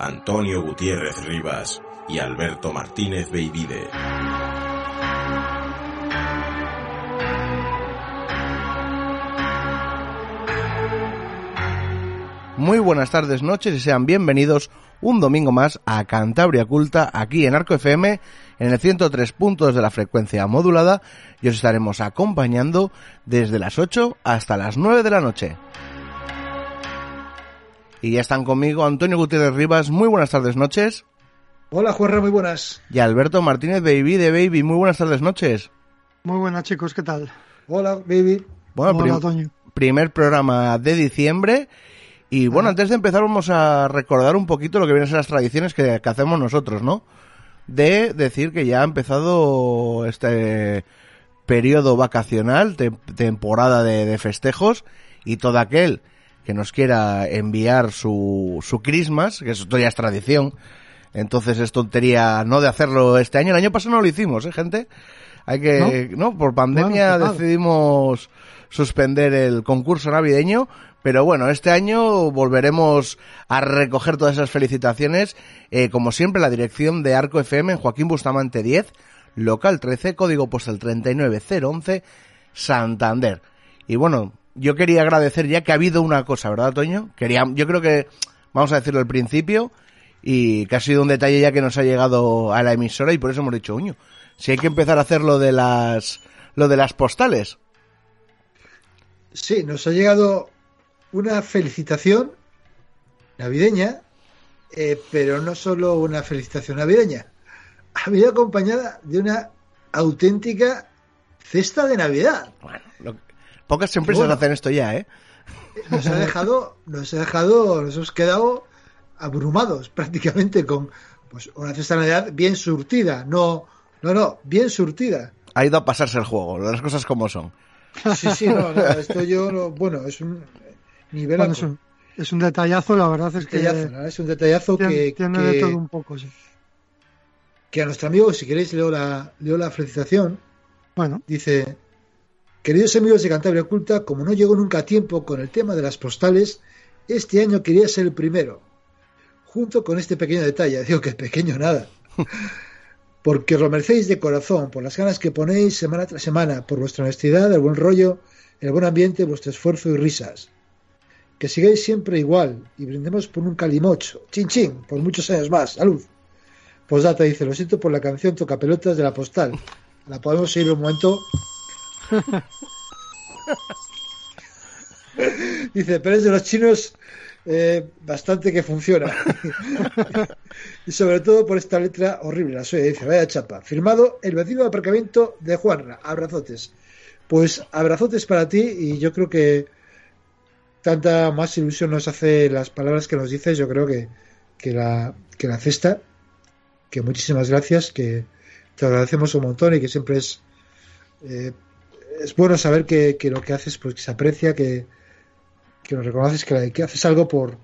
Antonio Gutiérrez Rivas y Alberto Martínez Beivide. Muy buenas tardes, noches y sean bienvenidos un domingo más a Cantabria Culta aquí en Arco FM en el 103 puntos de la frecuencia modulada y os estaremos acompañando desde las 8 hasta las 9 de la noche. Y ya están conmigo Antonio Gutiérrez Rivas, muy buenas tardes, noches. Hola, Juanra, muy buenas. Y Alberto Martínez Baby de Baby, muy buenas tardes, noches. Muy buenas, chicos, ¿qué tal? Hola, Baby. Bueno, Hola, prim- primer programa de diciembre. Y bueno, antes de empezar vamos a recordar un poquito lo que vienen a ser las tradiciones que, que hacemos nosotros, ¿no? De decir que ya ha empezado este periodo vacacional, tem- temporada de, de festejos, y todo aquel que nos quiera enviar su, su Christmas, que esto ya es tradición, entonces es tontería no de hacerlo este año. El año pasado no lo hicimos, ¿eh, gente? Hay que, ¿no? Por pandemia decidimos suspender el concurso navideño, pero bueno, este año volveremos a recoger todas esas felicitaciones, eh, como siempre, la dirección de Arco FM en Joaquín Bustamante 10, local 13, código postal 39011, Santander. Y bueno, yo quería agradecer ya que ha habido una cosa, ¿verdad, Toño? Quería, yo creo que, vamos a decirlo al principio, y que ha sido un detalle ya que nos ha llegado a la emisora y por eso hemos dicho, uño, si hay que empezar a hacer lo de las, lo de las postales. Sí, nos ha llegado una felicitación navideña, eh, pero no solo una felicitación navideña. Ha venido acompañada de una auténtica cesta de Navidad. Bueno, lo- pocas empresas Bueno. hacen esto ya, ¿eh? Nos ha dejado, nos ha dejado, nos hemos quedado abrumados prácticamente con pues, una cesta de Navidad bien surtida. No, no, no, bien surtida. Ha ido a pasarse el juego, las cosas como son. Sí, sí, no, no, esto yo, no- bueno, es un nivel Bueno, es, un, es un detallazo, la verdad es que es un detallazo tiene, que, tiene que- de todo un poco, sí. que a nuestro amigo, si queréis, leo la, leo la felicitación. Bueno, Dice, queridos amigos de Cantabria Oculta, como no llegó nunca a tiempo con el tema de las postales, este año quería ser el primero, junto con este pequeño detalle. Digo que pequeño nada. Porque os lo merecéis de corazón, por las ganas que ponéis semana tras semana, por vuestra honestidad, el buen rollo, el buen ambiente, vuestro esfuerzo y risas. Que sigáis siempre igual y brindemos por un calimocho, chin chin, por muchos años más. Salud. Postdata dice, lo siento por la canción Toca Pelotas de la postal. La podemos seguir un momento. Dice, pero es de los chinos eh, bastante que funciona. y sobre todo por esta letra horrible, la suya. Dice, vaya chapa. Firmado el vecino de aparcamiento de Juanra. Abrazotes. Pues abrazotes para ti y yo creo que tanta más ilusión nos hace las palabras que nos dices, yo creo que, que, la, que la cesta, que muchísimas gracias, que te agradecemos un montón y que siempre es eh, es bueno saber que, que lo que haces pues que se aprecia, que, que lo reconoces, que, la- que haces algo por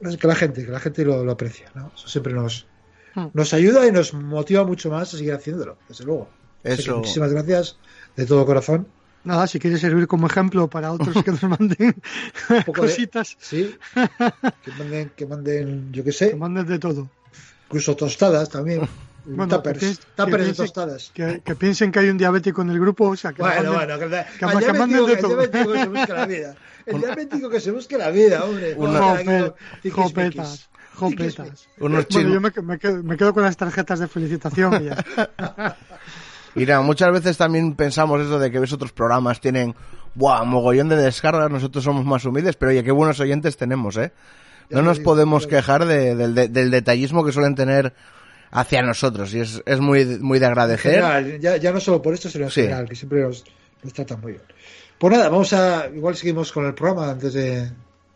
no sé, que la gente, que la gente lo, lo aprecia, ¿no? Eso siempre nos, Hmm. nos ayuda y nos motiva mucho más a seguir haciéndolo, desde luego. Eso. muchísimas gracias de todo corazón. nada, si quieres servir como ejemplo para otros que nos manden de- cositas, Sí, que manden, que manden, yo qué sé, que manden de todo. incluso tostadas también. Bueno, tuppers, que tuppers que de piensen- tostadas. Que, que piensen que hay un diabético en el grupo, o sea, que Bueno, manden- bueno, que, manden diabético, de el diabético que se busque la vida. El diabético que se busque la vida, hombre. Una- Joder. Jopetas, jopetas. Unos Bueno, chinos. yo me, me quedo, me quedo con las tarjetas de felicitación y ya. Nada, muchas veces también pensamos eso de que ves otros programas tienen, buah, mogollón de descargas, nosotros somos más humildes, pero oye, qué buenos oyentes tenemos, ¿eh? No nos podemos quejar de- del, de- del detallismo que suelen tener hacia nosotros y es, es muy, muy de agradecer. general, ya, ya no solo por esto, sino en Sí. general, que siempre nos, nos tratan muy bien. Pues nada, vamos a. Igual seguimos con el programa antes de.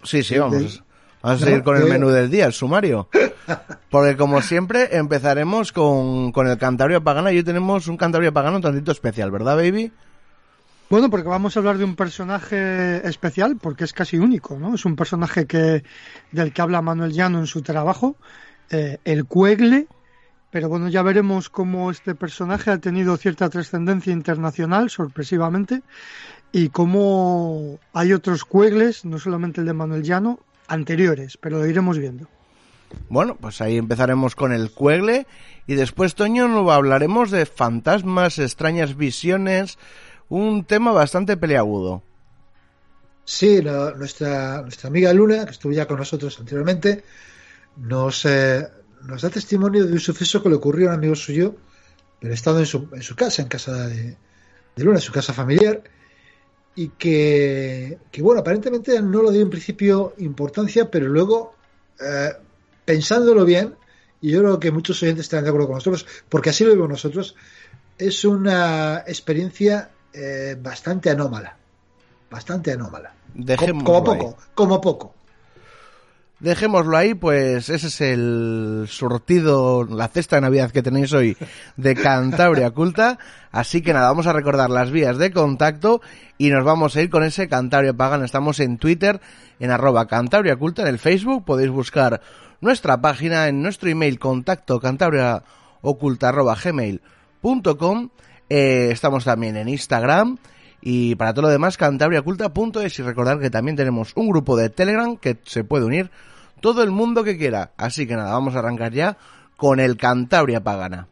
Sí, sí, vamos. de- Vamos a No, seguir con el menú del día, el sumario. Porque como siempre empezaremos con, con el Cantabria Pagana y hoy tenemos un Cantabria Pagano un tantito especial, ¿verdad, baby? Bueno, porque vamos a hablar de un personaje especial, porque es casi único, ¿no? Es un personaje que del que habla Manuel Llano en su trabajo, eh, el Cuegle, pero bueno, ya veremos cómo este personaje ha tenido cierta trascendencia internacional, sorpresivamente, y cómo hay otros Cuegles, no solamente el de Manuel Llano, anteriores, pero lo iremos viendo. Bueno, pues ahí empezaremos con el Cuegle y después, Toño, nos hablaremos de fantasmas, extrañas visiones, un tema bastante peleagudo. Sí, la- nuestra, nuestra amiga Luna, que estuvo ya con nosotros anteriormente, nos, eh, nos da testimonio de un suceso que le ocurrió a un amigo suyo, pero estando en su, en su casa, en casa de, de Luna, en su casa familiar, y que, que, bueno, aparentemente no lo dio en principio importancia, pero luego, eh, pensándolo bien, y yo creo que muchos oyentes estarán de acuerdo con nosotros, porque así lo vemos nosotros, es una experiencia eh, bastante anómala. Bastante anómala. Como, Dejémoslo como ahí. poco, como poco. Dejémoslo ahí, pues ese es el surtido, la cesta de Navidad que tenéis hoy de Cantabria Culta. Así que nada, vamos a recordar las vías de contacto y nos vamos a ir con ese Cantabria Pagan. Estamos en Twitter, en arroba Cantabria Culta, en el Facebook. Podéis buscar nuestra página en nuestro email contacto cantabriaoculta arroba. Eh, estamos también en Instagram. Y para todo lo demás, cantabriaculta.es y recordar que también tenemos un grupo de Telegram que se puede unir todo el mundo que quiera. Así que nada, vamos a arrancar ya con el Cantabria Pagana.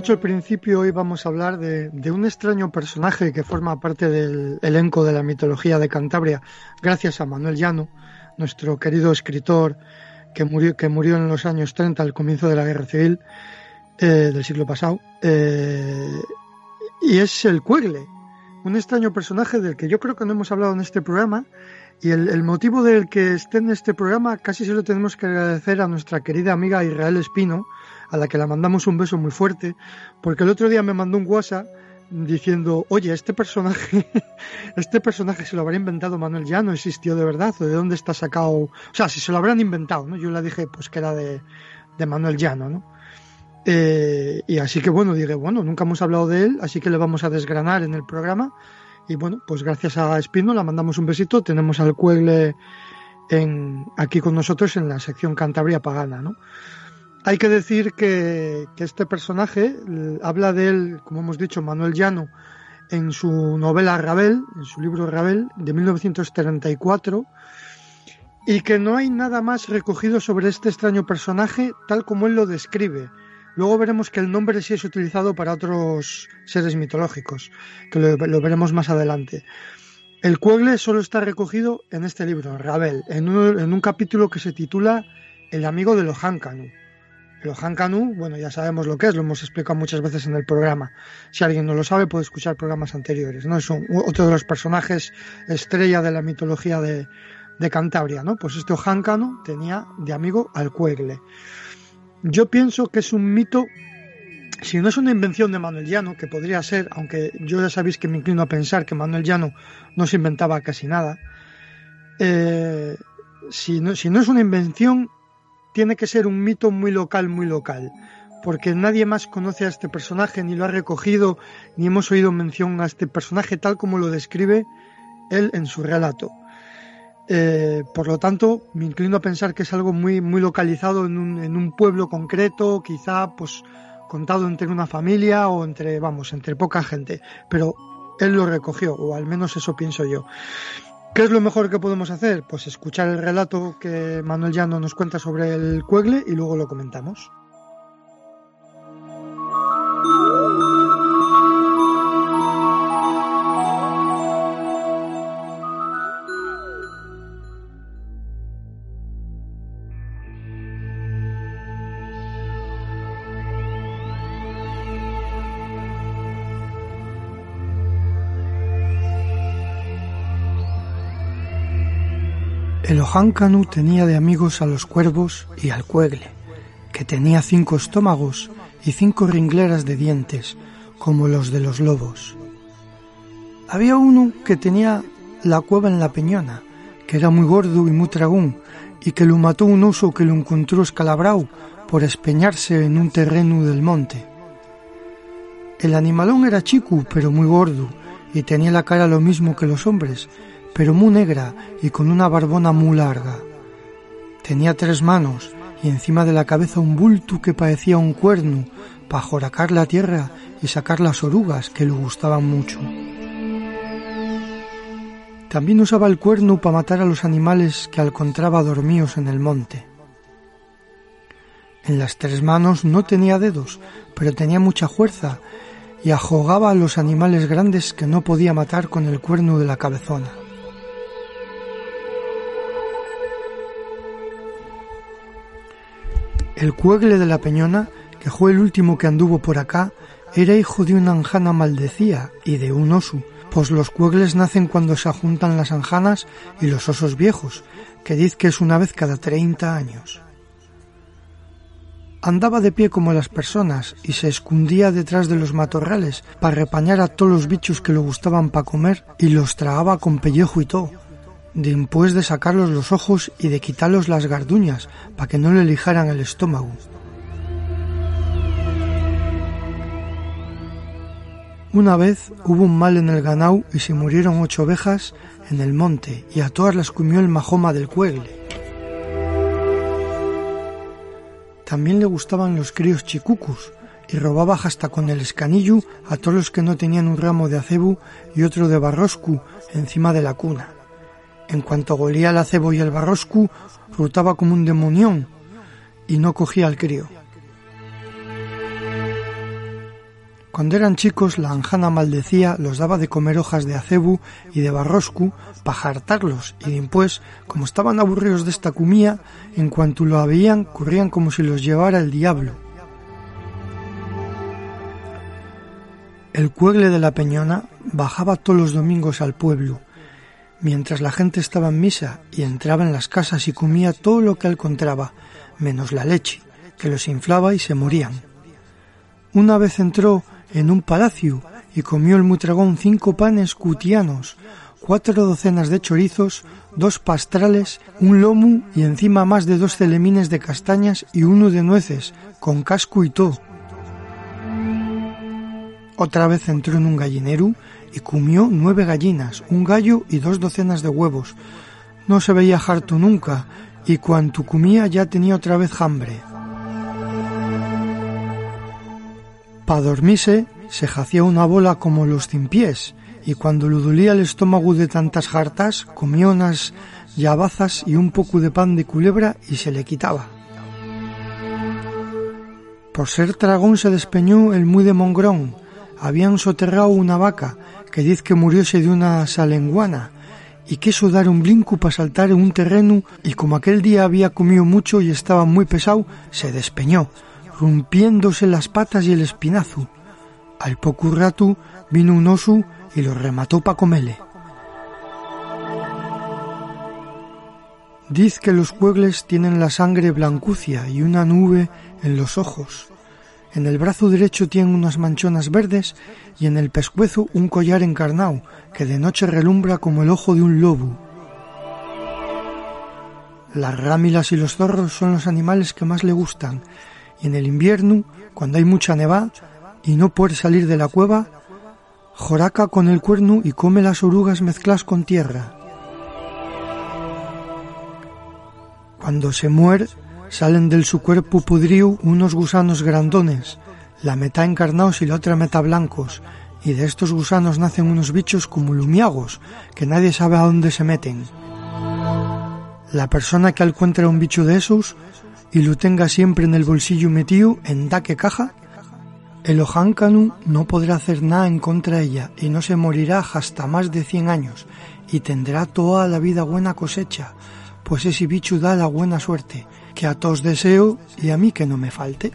Dicho al principio, hoy vamos a hablar de, un extraño personaje que forma parte del elenco de la mitología de Cantabria, gracias a Manuel Llano, nuestro querido escritor que murió, en los años 30, al comienzo de la Guerra Civil eh, del siglo pasado. Eh, y es el Cuegle, un extraño personaje del que yo creo que no hemos hablado en este programa. Y el, el motivo del que esté en este programa casi se lo tenemos que agradecer a nuestra querida amiga Israel Espino, a la que la mandamos un beso muy fuerte, porque el otro día me mandó un WhatsApp diciendo, oye, este personaje, este personaje se lo habrá inventado Manuel ya no existió de verdad, o de dónde está sacado, o sea, si se lo habrán inventado, ¿no? Yo le dije, pues que era de, de Manuel Llano, ¿no? Eh, y así que bueno, dije, bueno, nunca hemos hablado de él, así que le vamos a desgranar en el programa. Y bueno, pues gracias a Espino la mandamos un besito, tenemos al Cuegle aquí con nosotros en la sección Cantabria Pagana, ¿no? Hay que decir que, este personaje habla de él, como hemos dicho, Manuel Llano, en su novela Rabel, en su libro Rabel, de 1934, y que no hay nada más recogido sobre este extraño personaje tal como él lo describe. Luego veremos que el nombre sí es utilizado para otros seres mitológicos, que lo, veremos más adelante. El Cuegle solo está recogido en este libro, Rabel, en un, en un capítulo que se titula El amigo de Lohankanu. El Ohankanu, bueno, ya sabemos lo que es, lo hemos explicado muchas veces en el programa. Si alguien no lo sabe, puede escuchar programas anteriores, ¿no? Es un, otro de los personajes estrella de la mitología de, Cantabria, ¿no? Pues este Ohankanu tenía de amigo al Cuegle. Yo pienso que es un mito, si no es una invención de Manuel Llano, que podría ser, aunque yo ya sabéis que me inclino a pensar que Manuel Llano no se inventaba casi nada, eh, si, no, si no es una invención, tiene que ser un mito muy local, muy local, porque nadie más conoce a este personaje, ni lo ha recogido, ni hemos oído mención a este personaje tal como lo describe él en su relato. Eh, por lo tanto, me inclino a pensar que es algo muy, muy localizado en un, en un pueblo concreto, quizá pues contado entre una familia o entre, vamos, entre poca gente. Pero él lo recogió, o al menos eso pienso yo. ¿Qué es lo mejor que podemos hacer? Pues escuchar el relato que Manuel Llano nos cuenta sobre el cuegle y luego lo comentamos. El Ojáncanu tenía de amigos a los cuervos y al cuegle, que tenía cinco estómagos y cinco ringleras de dientes, como los de los lobos. Había uno que tenía la cueva en la peñona, que era muy gordo y muy tragún, y que lo mató un oso que lo encontró escalabrao por espeñarse en un terreno del monte. El animalón era chico, pero muy gordo, y tenía la cara lo mismo que los hombres, pero muy negra y con una barbona muy larga. Tenía tres manos y encima de la cabeza un bulto que parecía un cuerno para joracar la tierra y sacar las orugas que le gustaban mucho. También usaba el cuerno para matar a los animales que encontraba dormidos en el monte. En las tres manos no tenía dedos, pero tenía mucha fuerza y ajogaba a los animales grandes que no podía matar con el cuerno de la cabezona. El cuegle de la Peñona, que fue el último que anduvo por acá, era hijo de una anjana maldecía y de un oso, pues los cuegles nacen cuando se juntan las anjanas y los osos viejos, que diz que es una vez cada treinta años. Andaba de pie como las personas y se escondía detrás de los matorrales para repañar a todos los bichos que le gustaban para comer y los tragaba con pellejo y todo después de sacarlos los ojos y de quitarlos las garduñas para que no le lijaran el estómago. Una vez hubo un mal en el ganau y se murieron ocho ovejas en el monte y a todas las comió el majoma del cuegle. También le gustaban los críos chicucus y robaba hasta con el escanillo a todos los que no tenían un ramo de acebu y otro de barroscu encima de la cuna. En cuanto golía el acebo y el barroscu, rutaba como un demonión y no cogía al crío. Cuando eran chicos, la anjana maldecía los daba de comer hojas de acebu y de barroscu para jartarlos, y después, como estaban aburridos de esta comida, en cuanto lo veían, corrían como si los llevara el diablo. El cuegle de la Peñona bajaba todos los domingos al pueblo, mientras la gente estaba en misa y entraba en las casas y comía todo lo que encontraba, menos la leche, que los inflaba y se morían. Una vez entró en un palacio y comió el mutragón cinco panes cutianos, cuatro docenas de chorizos, dos pastrales, un lomo y encima más de dos celemines de castañas y uno de nueces, con casco y todo. Otra vez entró en un gallinero y comió nueve gallinas, un gallo y dos docenas de huevos. No se veía harto nunca, y cuanto comía ya tenía otra vez hambre. Pa dormirse se hacía una bola como los pies y cuando le dolía el estómago de tantas jartas, comía unas llavazas y un poco de pan de culebra y se le quitaba. Por ser dragón se despeñó el muy de Mongrón. Habían soterrado una vaca que dice que murióse de una salenguana y quiso dar un brinco para saltar en un terreno y como aquel día había comido mucho y estaba muy pesado, se despeñó, rompiéndose las patas y el espinazo. Al poco rato vino un oso y lo remató para comerle. Diz que los pueblos tienen la sangre blancucia y una nube en los ojos. En el brazo derecho tiene unas manchonas verdes y en el pescuezo un collar encarnado que de noche relumbra como el ojo de un lobo. Las rámilas y los zorros son los animales que más le gustan. Y en el invierno, cuando hay mucha nevada y no puede salir de la cueva, joraca con el cuerno y come las orugas mezcladas con tierra. Cuando se muere, salen del su cuerpo pudriu unos gusanos grandones, la mitad encarnados y la otra mitad blancos, y de estos gusanos nacen unos bichos como lumiagos, que nadie sabe a dónde se meten. La persona que encuentre un bicho de esos y lo tenga siempre en el bolsillo metido en da que caja, el ojáncanu no podrá hacer nada en contra de ella y no se morirá hasta más de cien años y tendrá toda la vida buena cosecha, pues ese bicho da la buena suerte, que a todos deseo y a mí que no me falte.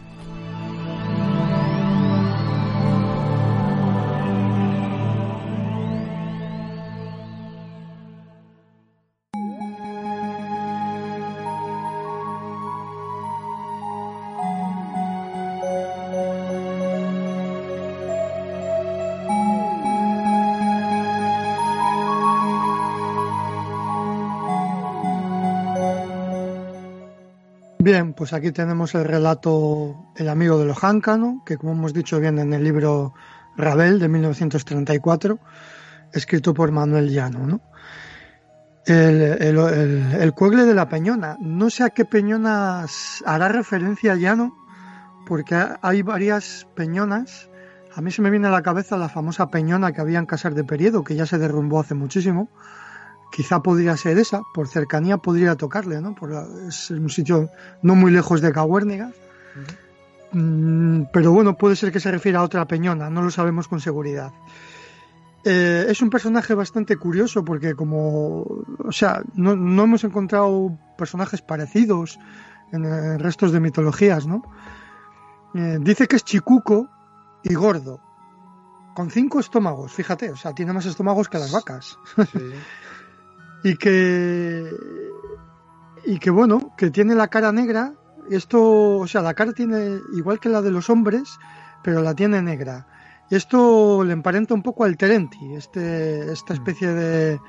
Bien, pues aquí tenemos el relato El amigo de Lojáncano, que como hemos dicho viene en el libro Rabel de 1934, escrito por Manuel Llano. ¿no? El, el, cuegle de la Peñona. No sé a qué Peñona hará referencia Llano, porque hay varias Peñonas. A mí se me viene a la cabeza la famosa Peñona que había en Casar de Periedo, que ya se derrumbó hace muchísimo quizá podría ser esa, por cercanía podría tocarle, ¿no? Por, es un sitio no muy lejos de Cahuérniga. Mm, pero bueno, puede ser que se refiera a otra peñona, no lo sabemos con seguridad. Eh, es un personaje bastante curioso porque como, o sea, no, hemos encontrado personajes parecidos en, restos de mitologías, ¿no? Eh, dice que es chicuco y gordo, con cinco estómagos, fíjate, o sea, tiene más estómagos que las vacas. Sí. y que y que bueno, que tiene la cara negra, esto, o sea, la cara tiene igual que la de los hombres, pero la tiene negra. Esto le emparenta un poco al Terenti, este, esta mm. especie de,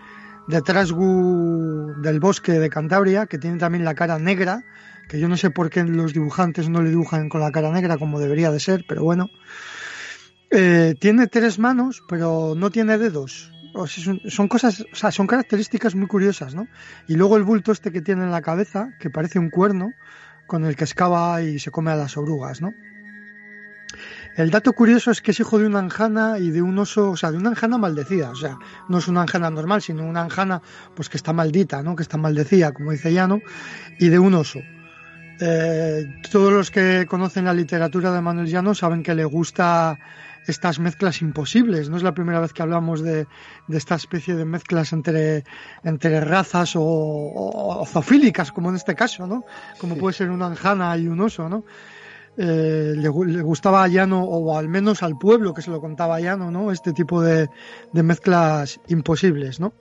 de trasgu del bosque de Cantabria, que tiene también la cara negra, que yo no sé por qué los dibujantes no le dibujan con la cara negra como debería de ser, pero bueno. Eh, tiene tres manos, pero no tiene dedos son, cosas, o sea, son características muy curiosas, ¿no? Y luego el bulto este que tiene en la cabeza, que parece un cuerno, con el que excava y se come a las orugas, ¿no? El dato curioso es que es hijo de una anjana y de un oso, o sea, de una anjana maldecida, o sea, no es una anjana normal, sino una anjana pues que está maldita, ¿no? Que está maldecida, como dice Llano, y de un oso. Eh, todos los que conocen la literatura de Manuel Llano saben que le gusta estas mezclas imposibles. No es la primera vez que hablamos de, esta especie de mezclas entre, entre razas o, zoofílicas, como en este caso, ¿no? Como puede ser una anjana y un oso, ¿no? Eh, le, gustaba a Llano, o al menos al pueblo que se lo contaba a Llano, ¿no? Este tipo de, mezclas imposibles, ¿no?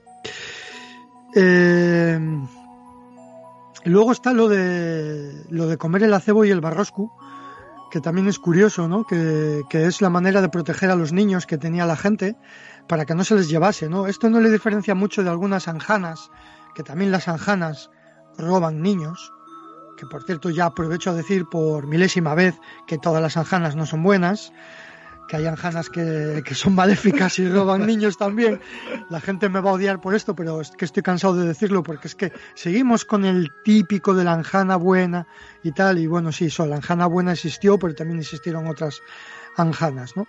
Eh, luego está lo de, lo de comer el acebo y el barroscu, que también es curioso, ¿no? Que, es la manera de proteger a los niños que tenía la gente para que no se les llevase, ¿no? Esto no le diferencia mucho de algunas anjanas, que también las anjanas roban niños, que por cierto ya aprovecho a decir por milésima vez que todas las anjanas no son buenas, que hay anjanas que, son maléficas y roban niños también. La gente me va a odiar por esto, pero es que estoy cansado de decirlo porque es que seguimos con el típico de la anjana buena y tal. Y bueno, sí, la anjana buena existió, pero también existieron otras anjanas, ¿no?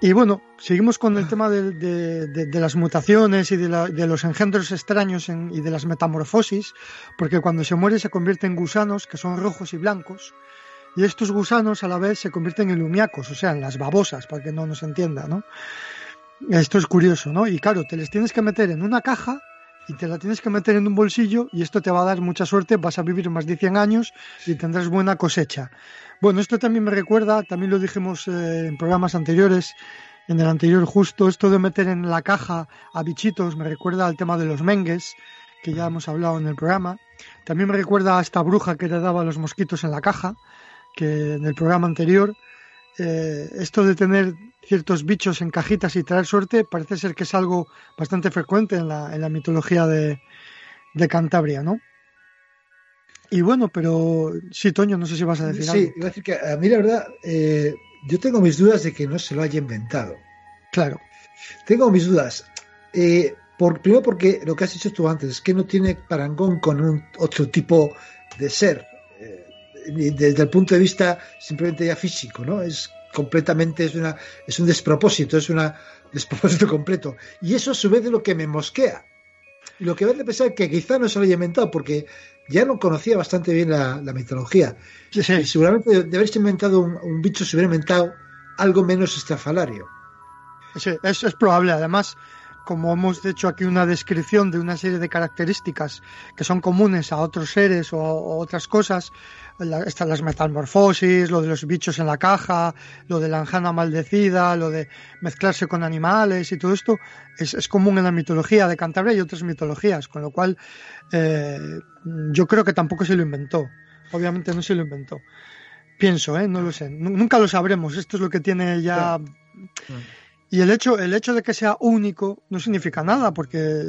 Y bueno, seguimos con el tema de, las mutaciones y de, los engendros extraños y de las metamorfosis, porque cuando se muere se convierte en gusanos que son rojos y blancos y estos gusanos a la vez se convierten en lumiacos, o sea, en las babosas, para que no nos entienda, ¿no? Esto es curioso, ¿no? Y claro, te les tienes que meter en una caja y te la tienes que meter en un bolsillo y esto te va a dar mucha suerte, vas a vivir más de 100 años y tendrás buena cosecha. Bueno, esto también me recuerda, también lo dijimos eh, en programas anteriores, en el anterior justo, esto de meter en la caja a bichitos me recuerda al tema de los mengues, que ya hemos hablado en el programa. También me recuerda a esta bruja que te daba los mosquitos en la caja que en el programa anterior, eh, esto de tener ciertos bichos en cajitas y traer suerte parece ser que es algo bastante frecuente en la, en la mitología de, de, Cantabria, ¿no? Y bueno, pero sí, Toño, no sé si vas a decir algo. Sí, iba a decir que a mí la verdad, eh, yo tengo mis dudas de que no se lo haya inventado. Claro. Tengo mis dudas. Eh, por, primero porque lo que has dicho tú antes, es que no tiene parangón con un otro tipo de ser. Desde el punto de vista simplemente ya físico, ¿no? Es completamente, es, una, es un despropósito, es un despropósito completo. Y eso a su vez es lo que me mosquea. Y lo que me hace pensar que quizá no se lo haya inventado, porque ya no conocía bastante bien la, mitología. Y seguramente de haberse inventado un, bicho se hubiera inventado algo menos estrafalario. Sí, es, es probable. Además, como hemos hecho aquí una descripción de una serie de características que son comunes a otros seres o, otras cosas, están las metamorfosis, lo de los bichos en la caja, lo de la anjana maldecida, lo de mezclarse con animales y todo esto es, común en la mitología de Cantabria y otras mitologías, con lo cual eh, yo creo que tampoco se lo inventó. Obviamente no se lo inventó. Pienso, ¿eh? no lo sé. Nunca lo sabremos. Esto es lo que tiene ya. Y el hecho, el hecho de que sea único no significa nada, porque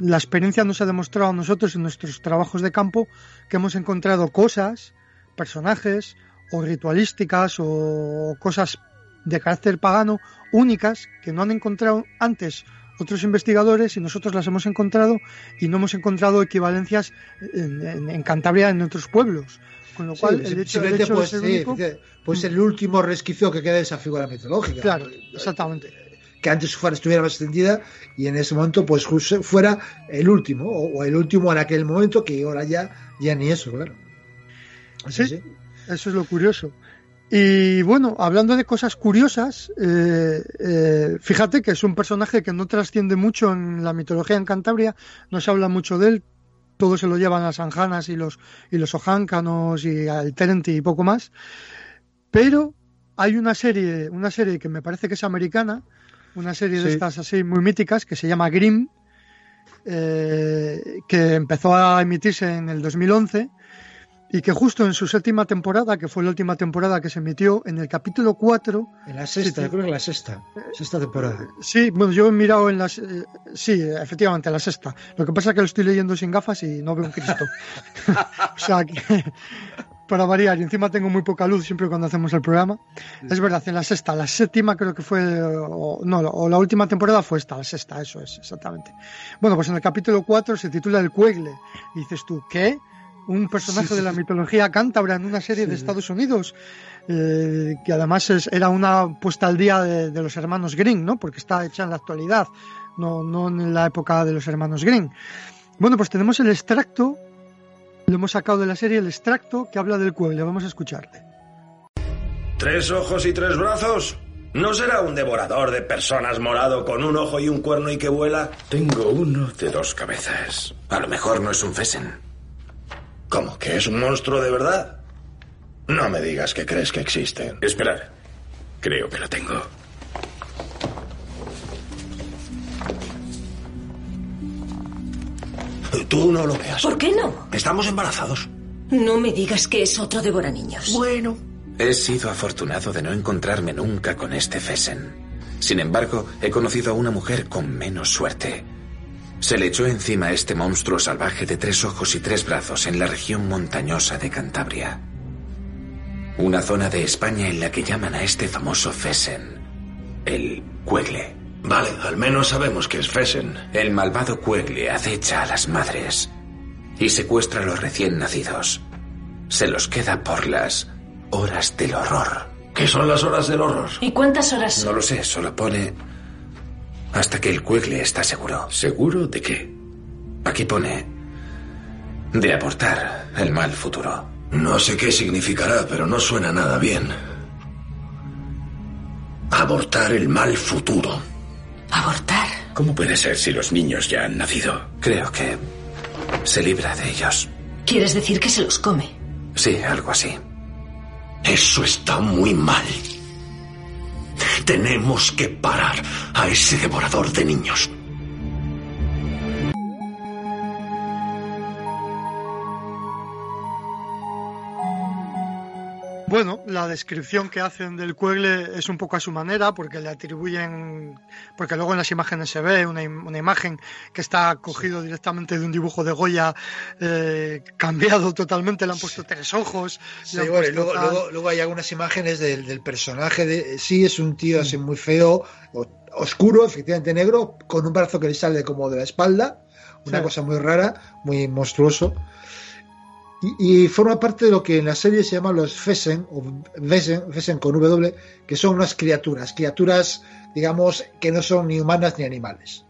la experiencia nos ha demostrado a nosotros en nuestros trabajos de campo que hemos encontrado cosas, personajes o ritualísticas o cosas de carácter pagano únicas que no han encontrado antes otros investigadores y nosotros las hemos encontrado y no hemos encontrado equivalencias en, Cantabria en otros pueblos. Con lo cual, el hecho, de ser único, pues el último resquicio que queda de esa figura mitológica. Claro, exactamente que antes su estuviera más extendida y en ese momento pues fuera el último o, el último en aquel momento que ahora ya ya ni eso claro. Sí, eso es lo curioso. Y bueno hablando de cosas curiosas eh, eh, fíjate que es un personaje que no trasciende mucho en la mitología en Cantabria no se habla mucho de él todo se lo llevan las anjanas y los y los ojáncanos y el terenti y poco más pero hay una serie una serie que me parece que es americana una serie de estas así muy míticas que se llama Grimm, eh, que empezó a emitirse en el 2011 y que justo en su séptima temporada, que fue la última temporada que se emitió, en el capítulo 4... En la sexta, yo creo que la sexta, sexta temporada. Sí, bueno, yo he mirado en las... Eh, sí, efectivamente, la sexta. Lo que pasa es que lo estoy leyendo sin gafas y no veo un Cristo. o sea, que, para variar, y encima tengo muy poca luz siempre cuando hacemos el programa. Es verdad, en la sexta, la séptima creo que fue, o, no, o la última temporada fue esta, la sexta, eso es, exactamente. Bueno, pues en el capítulo 4 se titula El Cuegle, y dices tú, ¿qué? Un personaje de la mitología cántabra en una serie de Estados Unidos, eh, que además era una puesta al día de, los hermanos Green, ¿no? Porque está hecha en la actualidad, no, no en la época de los hermanos Green. Bueno, pues tenemos el extracto le hemos sacado de la serie el extracto que habla del le Vamos a escucharle. ¿Tres ojos y tres brazos? ¿No será un devorador de personas morado con un ojo y un cuerno y que vuela? Tengo uno de dos cabezas. A lo mejor no es un Fesen. ¿Cómo que es un monstruo de verdad? No me digas que crees que existen. Esperad. Creo que lo tengo. Tú no lo veas. ¿Por qué no? Estamos embarazados. No me digas que es otro niños. Bueno. He sido afortunado de no encontrarme nunca con este Fesen. Sin embargo, he conocido a una mujer con menos suerte. Se le echó encima a este monstruo salvaje de tres ojos y tres brazos en la región montañosa de Cantabria. Una zona de España en la que llaman a este famoso Fesen el Cuegle. Vale, al menos sabemos que es Fesen. El malvado Cuegle acecha a las madres y secuestra a los recién nacidos. Se los queda por las horas del horror. ¿Qué son las horas del horror? ¿Y cuántas horas No lo sé, solo pone hasta que el Cuegle está seguro. ¿Seguro de qué? Aquí pone de abortar el mal futuro. No sé qué significará, pero no suena nada bien. Abortar el mal futuro. ¿Abortar? ¿Cómo puede ser si los niños ya han nacido? Creo que se libra de ellos. ¿Quieres decir que se los come? Sí, algo así. Eso está muy mal. Tenemos que parar a ese devorador de niños. Bueno, la descripción que hacen del cuegle es un poco a su manera, porque le atribuyen, porque luego en las imágenes se ve una, una imagen que está cogido directamente de un dibujo de Goya, eh, cambiado totalmente, le han puesto tres ojos. Sí, bueno, y luego, luego, luego, hay algunas imágenes del, del, personaje, de sí, es un tío así muy feo, oscuro, efectivamente negro, con un brazo que le sale como de la espalda, una sí. cosa muy rara, muy monstruoso. Y, y, forma parte de lo que en la serie se llama los Fesen, o Vesen, Fesen con W, que son unas criaturas, criaturas, digamos, que no son ni humanas ni animales.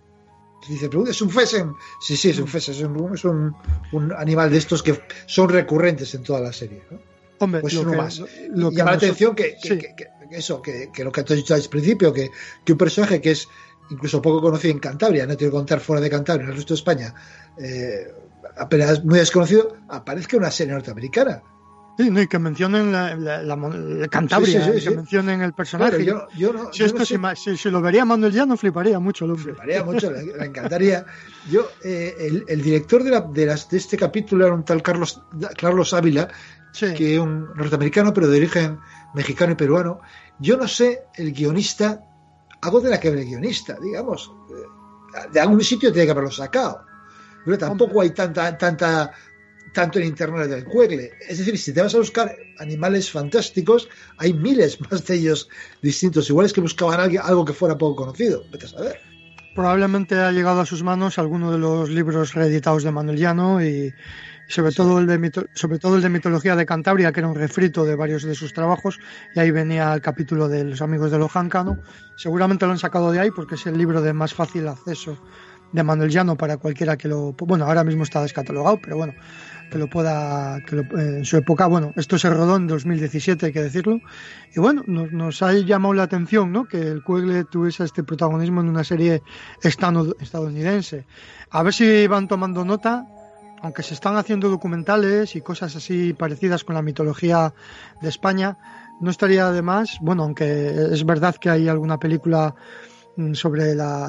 Dice, ¿es un Fesen? Sí, sí, es un Fesen, es, un, es un, un, animal de estos que son recurrentes en toda la serie. ¿no? Hombre, pues uno que, más. Lo, lo Llama la que atención que, que, sí. que, que, eso, que, que, lo que has dicho al principio, que, que un personaje que es incluso poco conocido en Cantabria, no tengo que contar fuera de Cantabria, en el resto de España, eh, apenas muy desconocido, aparezca una serie norteamericana. Sí, no, y que mencionen la, la, la, la Cantabria, Sí, sí, sí, que mencionen el personaje. Claro, yo, yo no, si yo esto no sé- ma- si- si lo vería Manuel Llano, fliparía mucho el hombre. fliparía mucho, le, encantaría. Yo, eh, el, el director de, la, de, las, de este capítulo era un tal Carlos, Carlos Ávila, que es un norteamericano, pero de origen mexicano y peruano. Yo no sé, el guionista, algo de la que el guionista, digamos. eh, De algún sitio tiene que haberlo sacado. Pero tampoco hay tanta, tanta, tanto en internet del cuegle. Es decir, si te vas a buscar animales fantásticos, hay miles más de ellos distintos. Igual es que buscaban algo, que fuera poco conocido. Vete a saber. Probablemente ha llegado a sus manos alguno de los libros reeditados de Manuel Llano y, sobre todo el de mito- sobre todo el de mitología de Cantabria, que era un refrito de varios de sus trabajos, y ahí venía el capítulo de los amigos de Lojanca, ¿no? Seguramente lo han sacado de ahí porque es el libro de más fácil acceso de Manuel Llano para cualquiera que lo bueno ahora mismo está descatalogado pero bueno que lo pueda que lo- eh, en su época bueno esto se rodó en 2017 hay que decirlo. Y bueno nos, nos ha llamado la atención no que el Cuegle tuviese este protagonismo en una serie estadounidense. A ver si van tomando nota aunque se están haciendo documentales y cosas así parecidas con la mitología de España no estaría de más bueno aunque es verdad que hay alguna película sobre la,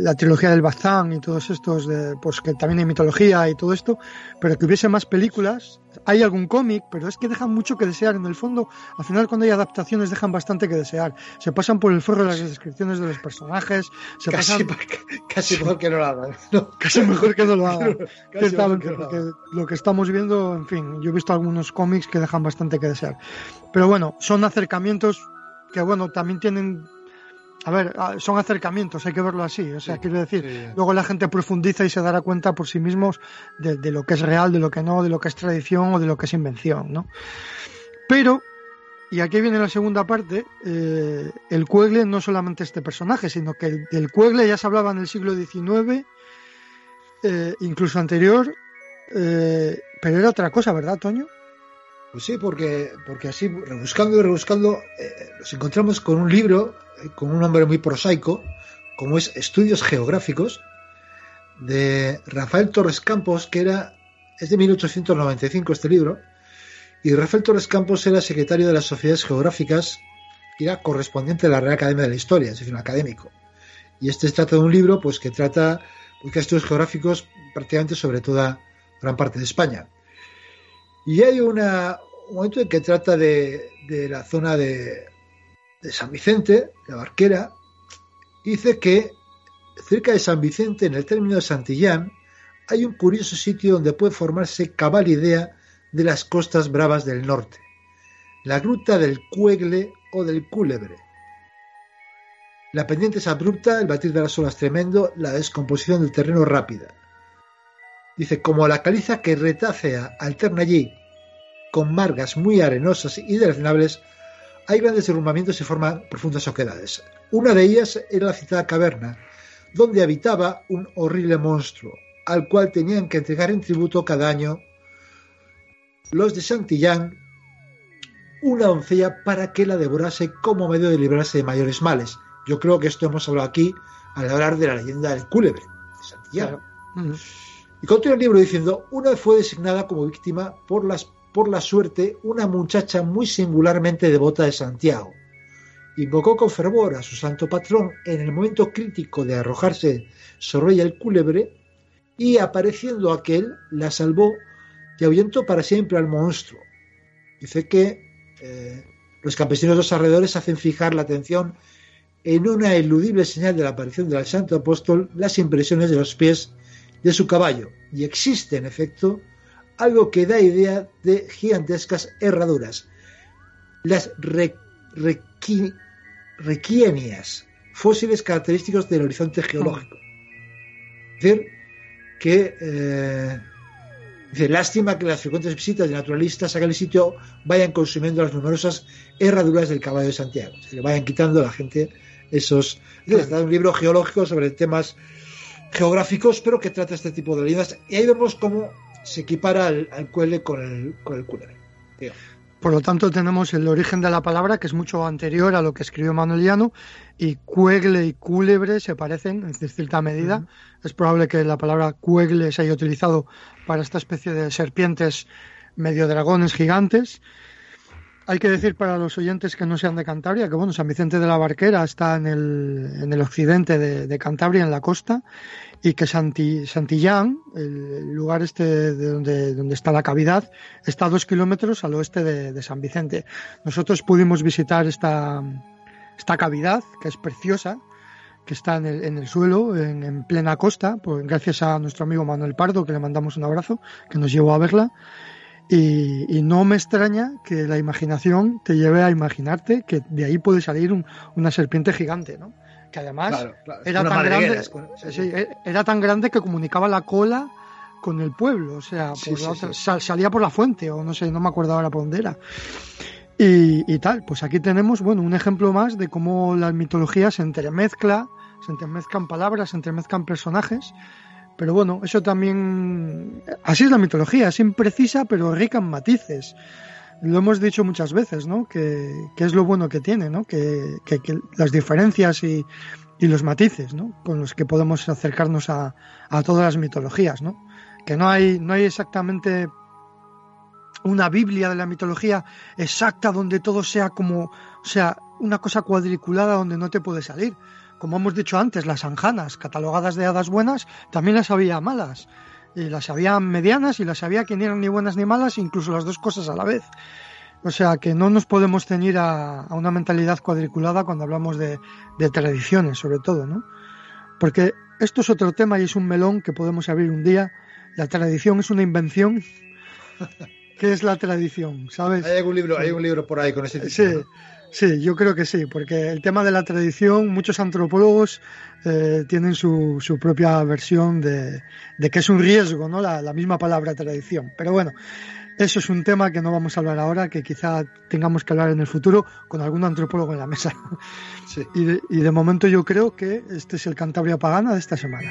la trilogía del Bazán y todos estos, de, pues que también hay mitología y todo esto, pero que hubiese más películas. Hay algún cómic, pero es que dejan mucho que desear. En el fondo, al final cuando hay adaptaciones dejan bastante que desear. Se pasan por el forro de las descripciones de los personajes, se Casi, pasan casi mejor que no lo hagan. ¿no? casi mejor que no lo hagan. Casi mejor que no lo hagan. lo que estamos viendo, en fin, yo he visto algunos cómics que dejan bastante que desear. Pero bueno, son acercamientos que, bueno, también tienen. A ver, ah, son acercamientos, hay que verlo así. O sea, quiero decir, sí. luego la gente profundiza y se dará cuenta por sí mismos de, de lo que es real, de lo que no, de lo que es tradición o de lo que es invención, ¿no? Pero, y aquí viene la segunda parte, eh, el Cuegle no solamente este personaje, sino que el, del Cuegle ya se hablaba en el siglo XIX, eh, incluso anterior, eh, pero era otra cosa, ¿verdad, Toño? Pues sí, porque, porque así, rebuscando y rebuscando, nos encontramos con un libro con un nombre muy prosaico, como es Estudios Geográficos, de Rafael Torres Campos, que era, es de 1895 este libro, y Rafael Torres Campos era secretario de las Sociedades Geográficas y era correspondiente de la Real Academia de la Historia, es decir, un académico. Y este trata de un libro pues, que trata busca estudios geográficos prácticamente sobre toda gran parte de España. Y hay una, un momento en que trata de, de la zona de, de, San Vicente, la Barquera, dice que cerca de San Vicente, en el término de Santillán, hay un curioso sitio donde puede formarse cabal idea de las costas bravas del norte, la gruta del Cuegle o del Cúlebre. La pendiente es abrupta, el batir de las olas tremendo, la descomposición del terreno rápida. Dice, como la caliza que retácea alterna allí con margas muy arenosas y deleznables, hay grandes derrumbamientos y forman profundas oquedades. Una de ellas era la citada caverna, donde habitaba un horrible monstruo, al cual tenían que entregar en tributo cada año los de Santillán una doncella para que la devorase como medio de librarse de mayores males. Yo creo que esto hemos hablado aquí al hablar de la leyenda del cúlebre de Santillán. Claro. Mm. Y continúa el libro diciendo, una vez fue designada como víctima por, las, por la suerte una muchacha muy singularmente devota de Santiago. Invocó con fervor a su santo patrón en el momento crítico de arrojarse sobre el cúlebre y apareciendo aquel la salvó y ahuyentó para siempre al monstruo. Dice que Eh, los campesinos de los alrededores hacen fijar la atención en una eludible señal de la aparición del santo apóstol las impresiones de los pies de su caballo, y existe, en efecto, algo que da idea de gigantescas herraduras, las requienias, fósiles característicos del horizonte geológico. Es decir, que eh, dice, lástima que las frecuentes visitas de naturalistas a el sitio vayan consumiendo las numerosas herraduras del caballo de Santiago. Se le vayan quitando a la gente esos. Está un libro geológico sobre temas geográficos, pero que trata este tipo de leyendas. Y ahí vemos cómo se equipara al, cuele con el, con el Por lo tanto, tenemos el origen de la palabra, que es mucho anterior a lo que escribió Manuel Llano, y cuegle y cúlebre se parecen en cierta medida. Es probable que la palabra cuegle se haya utilizado para esta especie de serpientes medio dragones gigantes. Hay que decir para los oyentes que no sean de Cantabria que bueno, San Vicente de la Barquera está en el, en el occidente de, Cantabria, en la costa, y que Santillán, el lugar este de donde, donde está la cavidad, está dos kilómetros al oeste de, San Vicente. Nosotros pudimos visitar esta, esta cavidad, que es preciosa, que está en el, en el suelo, en, en, plena costa, pues gracias a nuestro amigo Manuel Pardo, que le mandamos un abrazo, que nos llevó a verla. Y, no me extraña que la imaginación te lleve a imaginarte que de ahí puede salir una serpiente gigante, ¿no? Que además Era, tan grande, e, era tan grande que comunicaba la cola con el pueblo, o sea, salía por la fuente, o no sé, no me acuerdo ahora por dónde era. Y, y, tal, pues aquí tenemos, bueno, un ejemplo más de cómo la mitología se entremezcla, se entremezclan palabras, se entremezclan personajes, pero bueno, eso también. Así es la mitología, es imprecisa, pero rica en matices. Lo hemos dicho muchas veces, ¿no? Que, es lo bueno que tiene, ¿no? Que, las diferencias y, los matices, ¿no? Con los que podemos acercarnos a, todas las mitologías, ¿no? Que no hay, no hay exactamente una Biblia de la mitología exacta donde todo sea como, o sea, una cosa cuadriculada donde no te puede salir como hemos dicho antes, las anjanas, catalogadas de hadas buenas, también las había malas. Y las había medianas y las había que ni eran ni buenas ni malas, incluso las dos cosas a la vez. O sea que no nos podemos ceñir a, una mentalidad cuadriculada cuando hablamos de, tradiciones, sobre todo, ¿no? Porque esto es otro tema y es un melón que podemos abrir un día. La tradición es una invención. ¿Qué es la tradición? ¿Sabes? Hay algún libro, hay un libro por ahí con ese título. Sí. Sí, yo creo que sí, porque el tema de la tradición, muchos antropólogos eh, tienen su, su, propia versión de, de, que es un riesgo, ¿no? La, la, misma palabra tradición. Pero bueno, eso es un tema que no vamos a hablar ahora, que quizá tengamos que hablar en el futuro con algún antropólogo en la mesa. Sí. Y, de, y de momento yo creo que este es el Cantabria Pagana de esta semana.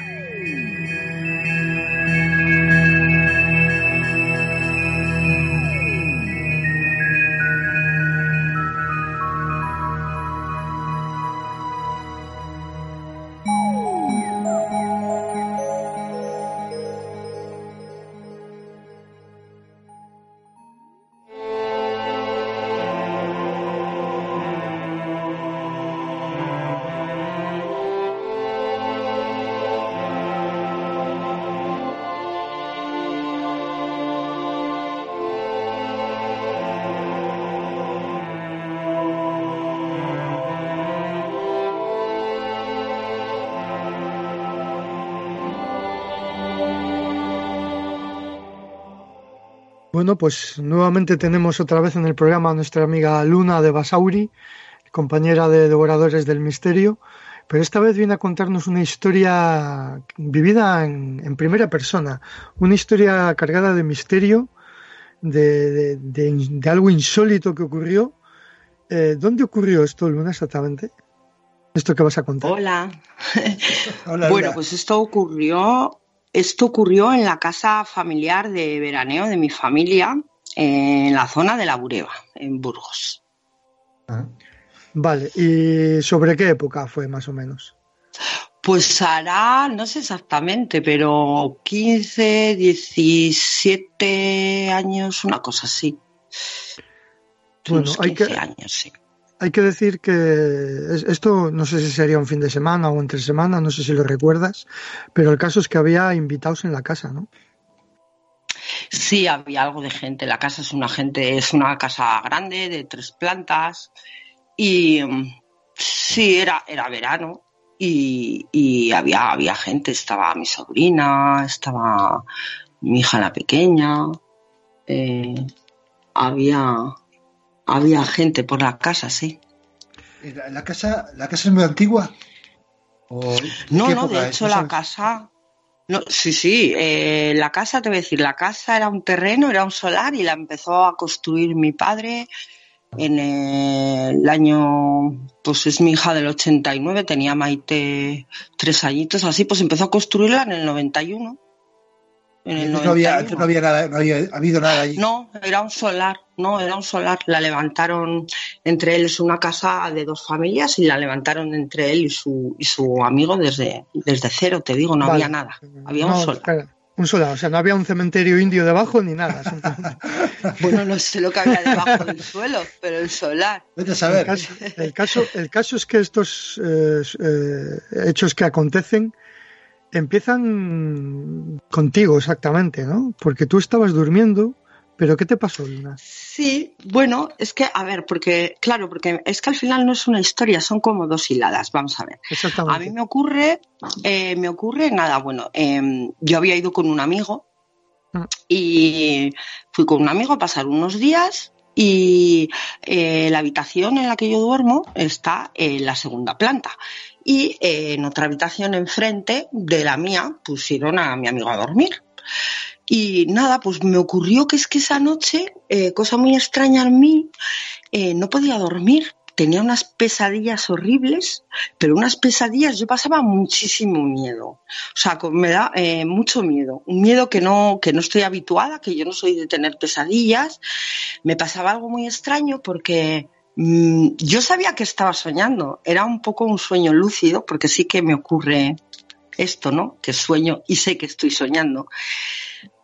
Bueno, pues nuevamente tenemos otra vez en el programa a nuestra amiga Luna de Basauri, compañera de Devoradores del Misterio, pero esta vez viene a contarnos una historia vivida en, primera persona, una historia cargada de misterio, de, algo insólito que ocurrió. Eh, ¿Dónde ocurrió esto, Luna, exactamente? ¿Esto que vas a contar? Hola. Hola bueno, pues esto ocurrió esto ocurrió en la casa familiar de veraneo de mi familia, en la zona de la Bureba, en Burgos. Ah. Vale, ¿y sobre qué época fue más o menos? Pues hará, no sé exactamente, pero 15, 17 años, una cosa así. Bueno, hay que, años, sí hay que decir que esto no sé si sería un fin de semana o entre semana, no sé si lo recuerdas, pero el caso es que había invitados en la casa, ¿no? Sí, había algo de gente. La casa es una gente, es una casa grande de tres plantas y mm, sí, era, era verano y, y había, había gente. Estaba mi sobrina, estaba mi hija la pequeña, eh, había, había gente por la casa, sí. ¿La, casa, la casa es muy antigua? no, no, de hecho la casa... No, sí, sí, eh, la casa, te voy a decir, la casa era un terreno, era un solar y la empezó a construir mi padre en el año, pues es mi hija del 89, tenía Maite tres añitos, así, pues empezó a construirla en el 91 no, había, no había nada, no había habido nada allí. No, era un solar, no, era un solar. La levantaron entre él, es una casa de dos familias y la levantaron entre él y su, y su amigo desde, desde cero, te digo, no había nada. Había un solar. un solar, o sea, no había un cementerio indio debajo ni nada. bueno, no sé lo que había debajo del suelo, pero el solar. Vete a saber. El caso, el caso, es que estos eh, eh, hechos que acontecen empiezan contigo exactamente, ¿no? Porque tú estabas durmiendo, pero ¿qué te pasó, Luna? Sí, bueno, es que, a ver, porque, claro, porque es que al final no es una historia, son como dos hiladas, vamos a ver. Exactamente. A mí me ocurre, eh, me ocurre nada, bueno, em, yo había ido con un amigo mm. y fui con un amigo a pasar unos días y eh, la habitación en la que yo duermo está en la segunda planta y eh, en otra habitación enfrente de la mía pusieron a mi amigo a dormir. Y nada, pues me ocurrió que es que esa noche, eh, cosa muy extraña en mí, eh, no podía dormir. Tenía unas pesadillas horribles, pero unas pesadillas, yo pasaba muchísimo miedo. O sea, me da mucho miedo. Un miedo que no, que no estoy habituada, que yo no soy de tener pesadillas. Me pasaba algo muy extraño porque yo sabía que estaba soñando, era un poco un sueño lúcido, porque sí que me ocurre esto, ¿no? Que sueño y sé que estoy soñando.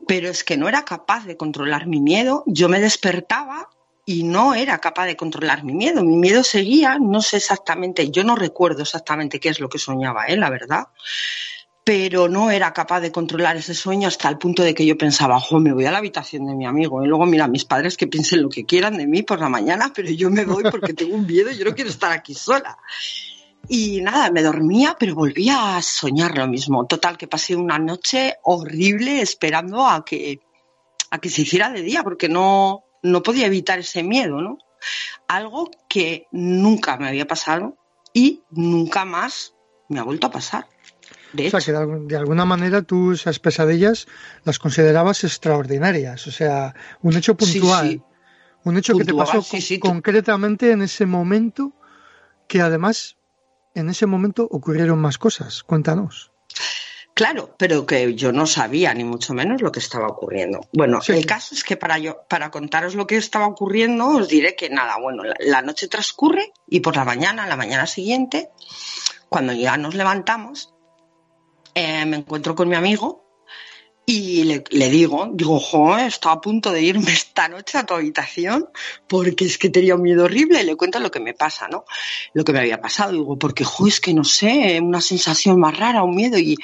Pero es que no era capaz de controlar mi miedo, yo me despertaba y no era capaz de controlar mi miedo. Mi miedo seguía, no sé exactamente, yo no recuerdo exactamente qué es lo que soñaba, ¿eh? la verdad pero no era capaz de controlar ese sueño hasta el punto de que yo pensaba, ojo, me voy a la habitación de mi amigo. Y luego, mira, mis padres que piensen lo que quieran de mí por la mañana, pero yo me voy porque tengo un miedo y yo no quiero estar aquí sola. Y nada, me dormía, pero volvía a soñar lo mismo. Total, que pasé una noche horrible esperando a que, a que se hiciera de día, porque no, no podía evitar ese miedo, ¿no? Algo que nunca me había pasado y nunca más me ha vuelto a pasar o sea, que de, alguna manera tú esas pesadillas las considerabas extraordinarias, o sea, un hecho puntual, un hecho que te pasó concretamente en ese momento, que además en ese momento ocurrieron más cosas. Cuéntanos. Claro, pero que yo no sabía ni mucho menos lo que estaba ocurriendo. Bueno, el caso es que para yo, para contaros lo que estaba ocurriendo, os diré que nada, bueno, la noche transcurre y por la mañana, la mañana siguiente, cuando ya nos levantamos, eh, me encuentro con mi amigo y le, digo, digo, jo, estaba a punto de irme esta noche a tu habitación porque es que tenía un miedo horrible y le cuento lo que me pasa, ¿no? Lo que me había pasado. Digo, porque, jo, es que no sé, una sensación más rara, un miedo y,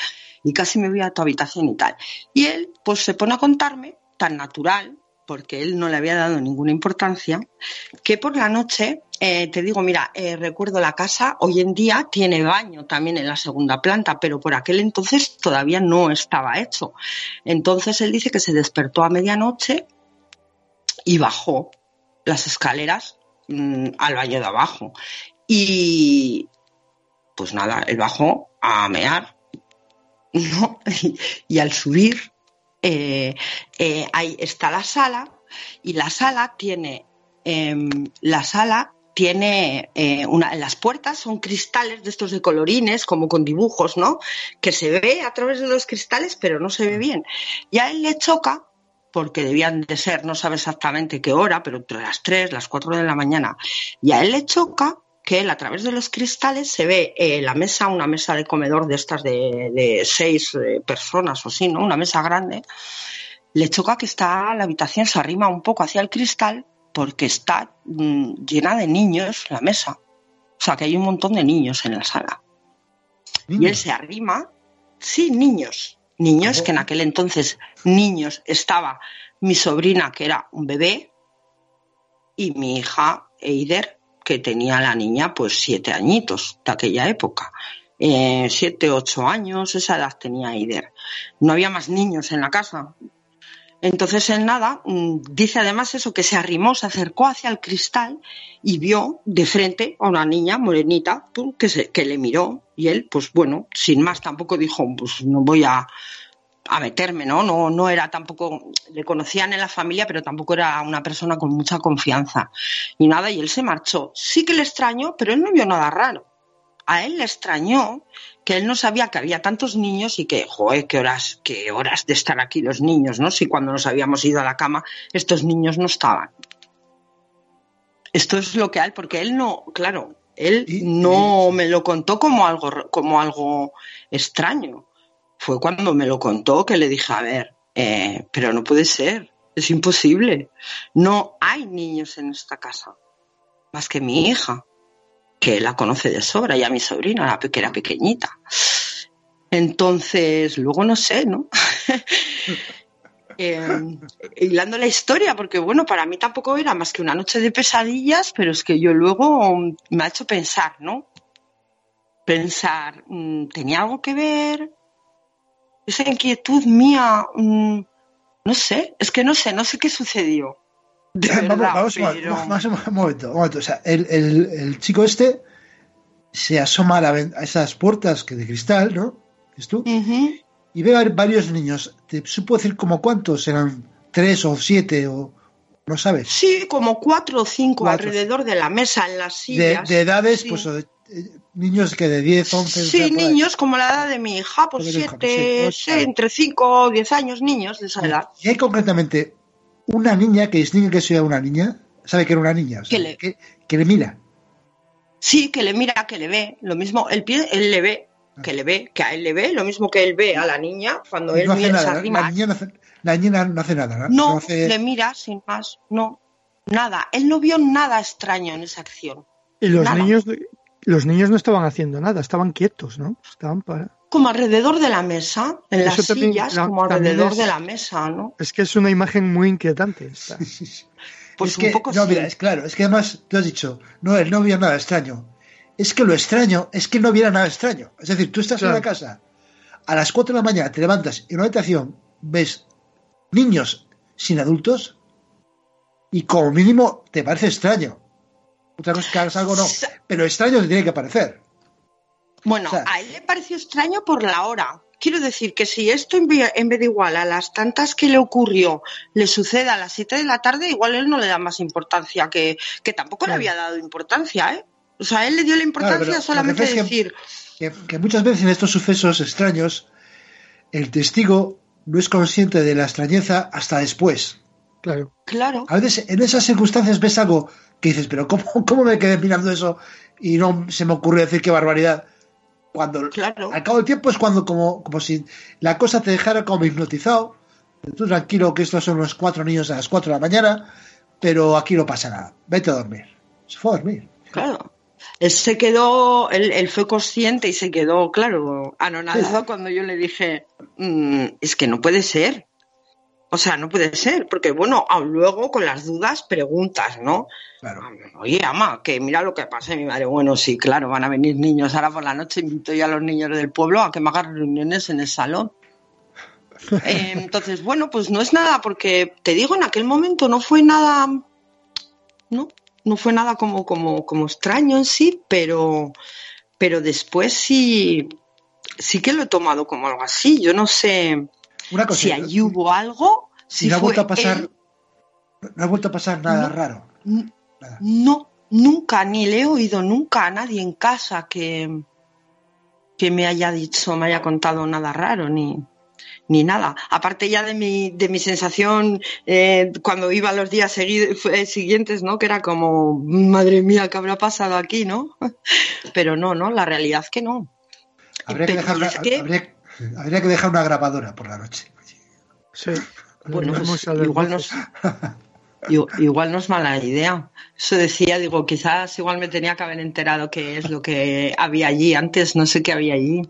y casi me voy a tu habitación y tal. Y él, pues se pone a contarme, tan natural, porque él no le había dado ninguna importancia, que por la noche, eh, te digo, mira, eh, recuerdo la casa, hoy en día tiene baño también en la segunda planta, pero por aquel entonces todavía no estaba hecho. Entonces él dice que se despertó a medianoche y bajó las escaleras mm, al baño de abajo. Y pues nada, él bajó a mear, ¿no? y al subir eh, eh, ahí está la sala y la sala tiene em, la sala tiene eh, una, las puertas son cristales de estos de colorines, como con dibujos, ¿no? Que se ve a través de los cristales, pero no se ve bien. Y a él le choca, porque debían de ser, no sabe exactamente qué hora, pero entre las 3, las 4 de la mañana, y a él le choca que él a través de los cristales se ve eh, la mesa, una mesa de comedor de estas de, seis eh, personas o así, ¿no? Una mesa grande. Le choca que está la habitación, se arrima un poco hacia el cristal porque está mm, llena de niños la mesa. O sea, que hay un montón de niños en la sala. Y él se arrima, sí, niños, niños, que en aquel entonces niños estaba mi sobrina, que era un bebé, y mi hija Eider, que tenía la niña pues siete añitos de aquella época. Eh, siete, ocho años, esa edad tenía Eider. No había más niños en la casa. Entonces en nada, mm, dice además eso, que se arrimó, se acercó hacia el cristal y vio de frente a una niña morenita pum, que, se, que le miró y él, pues bueno, sin más tampoco dijo, pues no voy a, a meterme, ¿no? ¿no? No era tampoco, le conocían en la familia, pero tampoco era una persona con mucha confianza. Y nada, y él se marchó. Sí que le extrañó, pero él no vio nada raro. A él le extrañó que él no sabía que había tantos niños y que, joder, qué horas, qué horas de estar aquí los niños, ¿no? Si cuando nos habíamos ido a la cama estos niños no estaban. Esto es lo que hay, porque él no, claro, él no me lo contó como algo, como algo extraño. Fue cuando me lo contó que le dije, a ver, eh, pero no puede ser, es imposible. No hay niños en esta casa, más que mi hija que la conoce de sobra, y a mi sobrina, la que era pequeñita. Entonces, luego no sé, ¿no? eh, hilando la historia, porque bueno, para mí tampoco era más que una noche de pesadillas, pero es que yo luego me ha hecho pensar, ¿no? Pensar, mm, ¿tenía algo que ver? Esa inquietud mía, mmm, no sé, es que no sé, no sé qué sucedió. De vamos, verdad, vamos, pero- vamos, un momento, un momento. O sea, el, el- el chico este se asoma a, la a esas puertas que de cristal, ¿no? ¿Es tú? Y ve a varios niños. ¿Te supo decir como cuántos? ¿Eran tres o siete o no sabes? Sí, como cuatro o cinco Cuatro. alrededor de la mesa, en las De, sillas. de edades, Sí. pues de- eh, niños que de 10, 11. o sea, Sí, por ahí. niños como la edad de mi hija, pues Como de mi hija, siete, pues sí, entre cinco o diez años, niños de esa edad. Y hay concretamente una niña que distingue que sea una niña, sabe que era una niña, o sea, Que le- que, que le mira. Sí, que le mira, que le ve, lo mismo, él, pie- él le ve, que le ve, que a él le ve, lo mismo que él ve a la niña cuando él no hace nada, la, la niña no hace, la niña no hace nada, ¿no? No, hace- le mira sin más, no, nada. Él no vio nada extraño en esa acción. Y los Nada. niños, los niños no estaban haciendo nada, estaban quietos, ¿no? Estaban para. Como alrededor de la mesa, en las también- sillas, la- como alrededor es- de la mesa, ¿no? Es que es una imagen muy inquietante. esta. Pues es un que, poco no, sí. mira, es claro, es que además tú has dicho, no, él no vio nada extraño. Es que lo extraño es que no viera nada extraño. Es decir, tú estás en la casa, a las 4 de la mañana te levantas y en una habitación ves niños sin adultos y como mínimo te parece extraño. Otra cosa es que hagas algo no, pero extraño te tiene que parecer. Bueno, O sea- a él le pareció extraño por la hora. Quiero decir que si esto en vez de igual a las tantas que le ocurrió le sucede a las 7 de la tarde, igual él no le da más importancia, que, que tampoco le había dado importancia, ¿eh? O sea, él le dio la importancia solamente de decir, Que, que muchas veces en estos sucesos extraños el testigo no es consciente de la extrañeza hasta después. Claro. claro, A veces en esas circunstancias ves algo que dices, pero ¿cómo, cómo me quedé mirando eso y no se me ocurrió decir qué barbaridad? Cuando claro. al cabo del tiempo es cuando como, como si la cosa te dejara como hipnotizado. Tú tranquilo que estos son los cuatro niños a las cuatro de la mañana, pero aquí no pasa nada. Vete a dormir. Se fue a dormir. Claro. Él se quedó, él, él fue consciente y se quedó, claro, anonadado cuando yo le dije, "Mm, es que no puede ser. O sea, no puede ser, porque bueno, luego con las dudas preguntas, ¿no? Claro. Oye, ama, que mira lo que pasa. Mi madre, bueno, sí, claro, van a venir niños. Ahora por la noche invito yo a los niños del pueblo a que me hagan reuniones en el salón. Eh, entonces, bueno, pues no es nada, porque te digo, en aquel momento no fue nada, no, no fue nada como, como, como extraño en sí, pero, pero después sí, sí que lo he tomado como algo así. Yo no sé Una cosa. si allí hubo algo, y si no ha vuelto a pasar. él. No ha vuelto a pasar nada No. raro. Nada. No, nunca, ni le he oído nunca a nadie en casa que, que me haya dicho, me haya contado nada raro, ni, ni nada. Aparte ya de mi, de mi sensación eh, cuando iba los días fue- siguientes, ¿no? Que era como, madre mía, ¿qué habrá pasado aquí, no? Pero no, no, la realidad es que no. Habría que, Pero dejar una, es que- habría, habría que dejar una grabadora por la noche. Sí. Bueno, pues, a las igual, no es, igual no es mala idea. Eso decía, digo, quizás igual me tenía que haber enterado qué es lo que había allí antes, no sé qué había allí,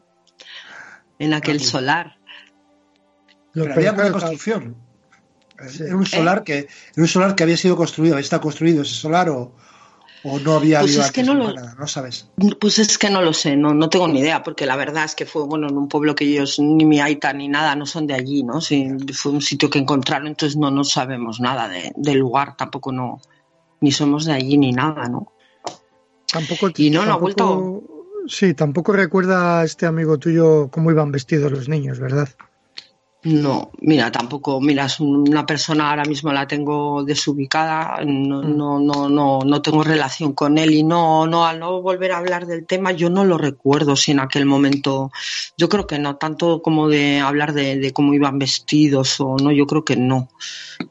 en aquel solar. Pero había buena construcción. Era un solar que era un solar que había sido construido, está construido ese solar o, o no había Pues habido es que no lo- nada, no sabes. Pues es que no lo sé, no, no tengo ni idea, porque la verdad es que fue, bueno, en un pueblo que ellos, ni mi aita ni nada, no son de allí, ¿no? Sí, fue un sitio que encontraron, entonces no, no sabemos nada de- del lugar, tampoco no, ni somos de allí ni nada, ¿no? Tampoco, Y no, no ha tampoco- Sí, tampoco recuerda a este amigo tuyo cómo iban vestidos los niños, ¿verdad? No, mira, tampoco, mira, es una persona ahora mismo la tengo desubicada, no, no, no, no, no tengo relación con él y no, no, al no volver a hablar del tema, yo no lo recuerdo si en aquel momento, yo creo que no, tanto como de hablar de, de cómo iban vestidos o no, yo creo que no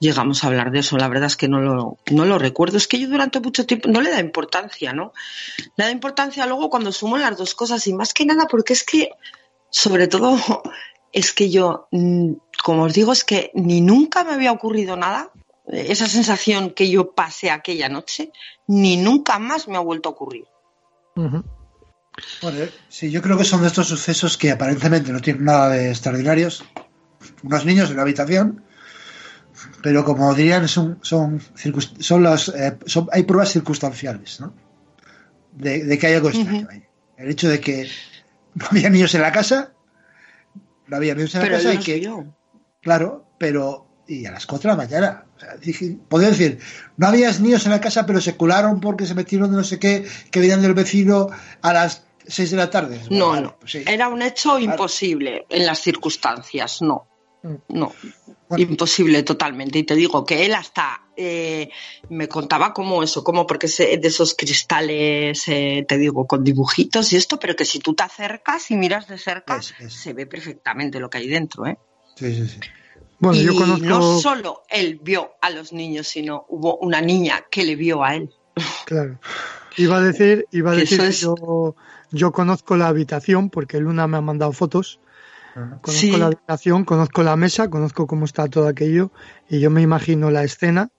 llegamos a hablar de eso, la verdad es que no lo, no lo recuerdo, es que yo durante mucho tiempo no le da importancia, ¿no? Le da importancia luego cuando sumo las dos cosas y más que nada porque es que, sobre todo, es que yo, mm, como os digo, es que ni nunca me había ocurrido nada, eh, esa sensación que yo pasé aquella noche, ni nunca más me ha vuelto a ocurrir. Bueno, sí, yo creo que son de estos sucesos que aparentemente no tienen nada de extraordinarios. Unos niños en una habitación, pero como dirían, son, son, las, eh, son- hay pruebas circunstanciales, ¿no? De, de que hay algo extraño ahí. El hecho de que no había niños en la casa, no había niños en Pero la casa él y que, vio. claro, pero y a las 4 de la mañana. O sea, dije- decir, no había niños en la casa, pero se colaron porque se metieron de no sé qué, que venían del vecino a las 6 de la tarde. No, no. pues sí. Era un hecho imposible en las circunstancias, no. No, Bueno. imposible totalmente. Y te digo que él hasta eh, me contaba cómo eso, cómo porque es de esos cristales, eh, te digo, con dibujitos y esto, pero que si tú te acercas y miras de cerca, Es- es. se ve perfectamente lo que hay dentro, ¿eh? Sí, sí, sí. Bueno, y yo conozco. no solo él vio a los niños, sino hubo una niña que le vio a él. Claro. Iba a decir, iba a decir que es- yo, yo conozco la habitación porque Luna me ha mandado fotos. Conozco Sí. la habitación, conozco la mesa, conozco cómo está todo aquello y yo me imagino la escena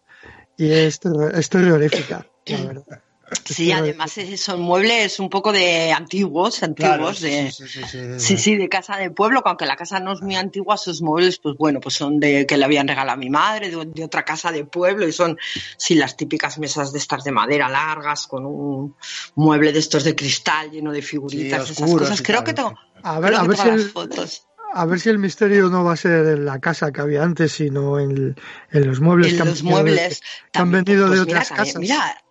y es, terror- es terrorífica, la verdad. Sí, además son muebles un poco de antiguos, antiguos, Claro, de, sí, sí, sí, sí, sí. Sí, sí, de casa de pueblo, que aunque la casa no es muy antigua, esos muebles, pues bueno, pues son de que le habían regalado a mi madre, de, de otra casa de pueblo, y son, sí, las típicas mesas de estas de madera largas, con un mueble de estos de cristal lleno de figuritas, Sí, esas cosas. Creo que tengo. A ver, creo a que ver, tengo si las el, fotos. A ver si el misterio no va a ser en la casa que había antes, sino en, en los muebles, En que, han los venido de- muebles. que han también, venido de pues mira, otras también- casas. Mira,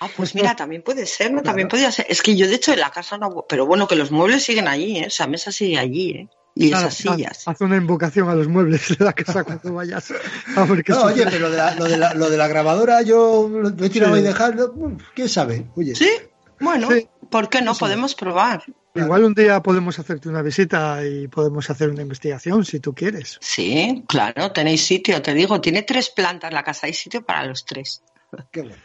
ah, pues mira, también puede ser, ¿no? También podría ser. Es que yo, de hecho, en la casa no, pero bueno, que los muebles siguen allí, ¿eh? Esa mesa sigue allí, ¿eh? Y Claro, esas sillas. Haz una invocación a los muebles de la casa cuando vayas. A ver qué No, oye, pero lo de, la, lo, de la, lo de la grabadora yo lo he tirado Sí. y dejado. ¿Quién sabe? Oye, Sí, bueno, Sí. ¿por qué no? Podemos probar. Igual un día podemos hacerte una visita y podemos hacer una investigación si tú quieres. Sí, claro, tenéis sitio, te digo, tiene tres plantas la casa, hay sitio para los tres. qué bueno.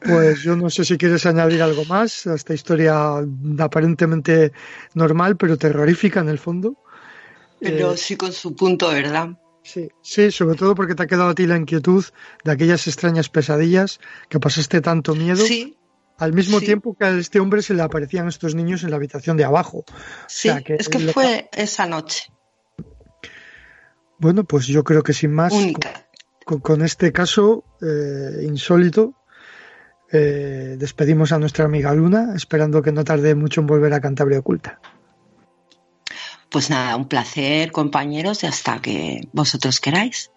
Pues yo no sé si quieres añadir algo más a esta historia aparentemente normal, pero terrorífica en el fondo. Pero Eh, sí con su punto, ¿verdad? sí, sí, sobre todo porque te ha quedado a ti la inquietud de aquellas extrañas pesadillas que pasaste tanto miedo, Sí, al mismo sí. tiempo que a este hombre se le aparecían estos niños en la habitación de abajo. sí, sea, que es que lo- fue esa noche, Bueno, pues yo creo que sin más, única. con, con este caso eh, insólito, eh, despedimos a nuestra amiga Luna, esperando que no tarde mucho en volver a Cantabria Oculta. Pues nada, un placer, compañeros, y hasta que vosotros queráis.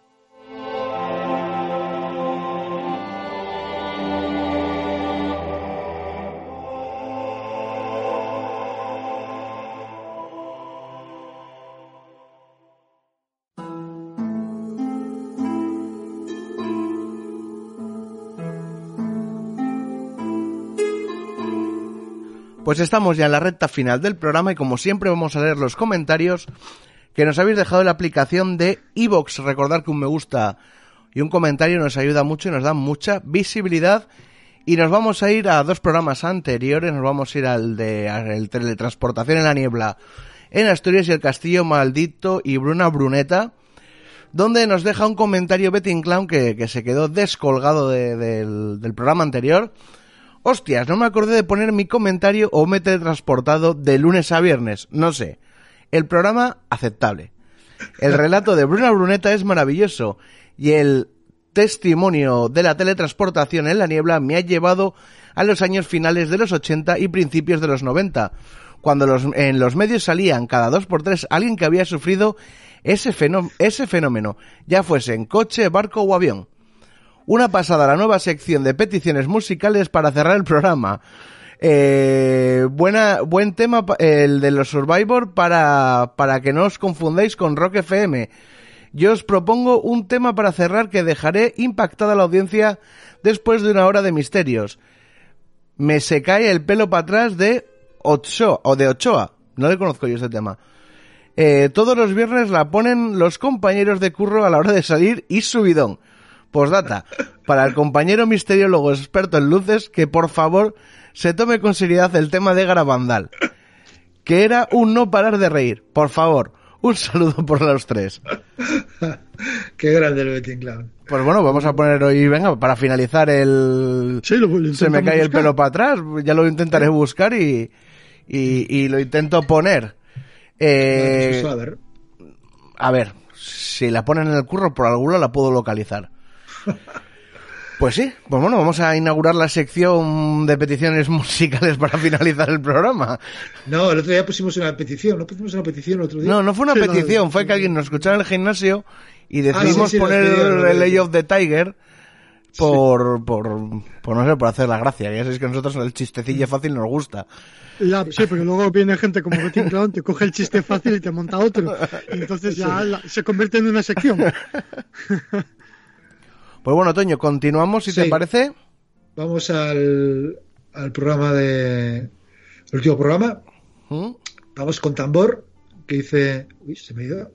Pues estamos ya en la recta final del programa y como siempre vamos a leer los comentarios que nos habéis dejado en la aplicación de iVoox. Recordar que un me gusta y un comentario nos ayuda mucho y nos da mucha visibilidad. Y nos vamos a ir a dos programas anteriores, nos vamos a ir al de el teletransportación en la niebla en Asturias y el Castillo Maldito y Bruna Bruneta, donde nos deja un comentario Betting Clown que, se quedó descolgado de- del, del programa anterior. Hostias, no me acordé de poner mi comentario o me he teletransportado de lunes a viernes, no sé. El programa aceptable. El relato de Bruna Bruneta es maravilloso y el testimonio de la teletransportación en la niebla me ha llevado a los años finales de los 80 y principios de los 90, cuando los, en los medios salían cada dos por tres alguien que había sufrido ese fenómeno, ya fuese en coche, barco o avión. Una pasada la nueva sección de peticiones musicales para cerrar el programa. Eh, buena, buen tema el de los Survivor para, para que no os confundáis con Rock FM. Yo os propongo un tema para cerrar que dejaré impactada a la audiencia después de una hora de misterios. Me se cae el pelo para atrás de Ochoa, o de Ochoa. No le conozco yo ese tema. Eh, todos los viernes la ponen los compañeros de curro a la hora de salir y subidón. Postdata, para el compañero misteriólogo experto en luces, que por favor se tome con seriedad el tema de Garabandal. Que era un no parar de reír. Por favor, un saludo por los tres. Qué grande el Betting Clown. Pues bueno, vamos a poner hoy, venga, para finalizar el... Sí, lo, lo Se me cae el pelo para atrás, ya lo intentaré buscar y, y, y lo intento poner. Eh, Pues, a ver. si la ponen en el curro por algún lado la puedo localizar. Pues sí, pues bueno, vamos a inaugurar la sección de peticiones musicales para finalizar el programa. No, el otro día pusimos una petición. ¿No pusimos una petición el otro día? No, no fue una petición, no. fue que alguien nos escuchaba en el gimnasio y decidimos Ah, sí, sí, poner el ¿no? Lay of the Tiger por, por, por, no sé, por hacer la gracia. Ya sabéis que a nosotros el chistecillo fácil nos gusta. Sí, pero luego viene gente como Betty Clown, te coge el chiste fácil y te monta otro. Y entonces ya la- se convierte en una sección. Pues bueno, Toño, continuamos, si te parece. Vamos al, al programa de. El último programa. ¿Mm? Vamos con tambor. Que dice. Uy, se me ha ido.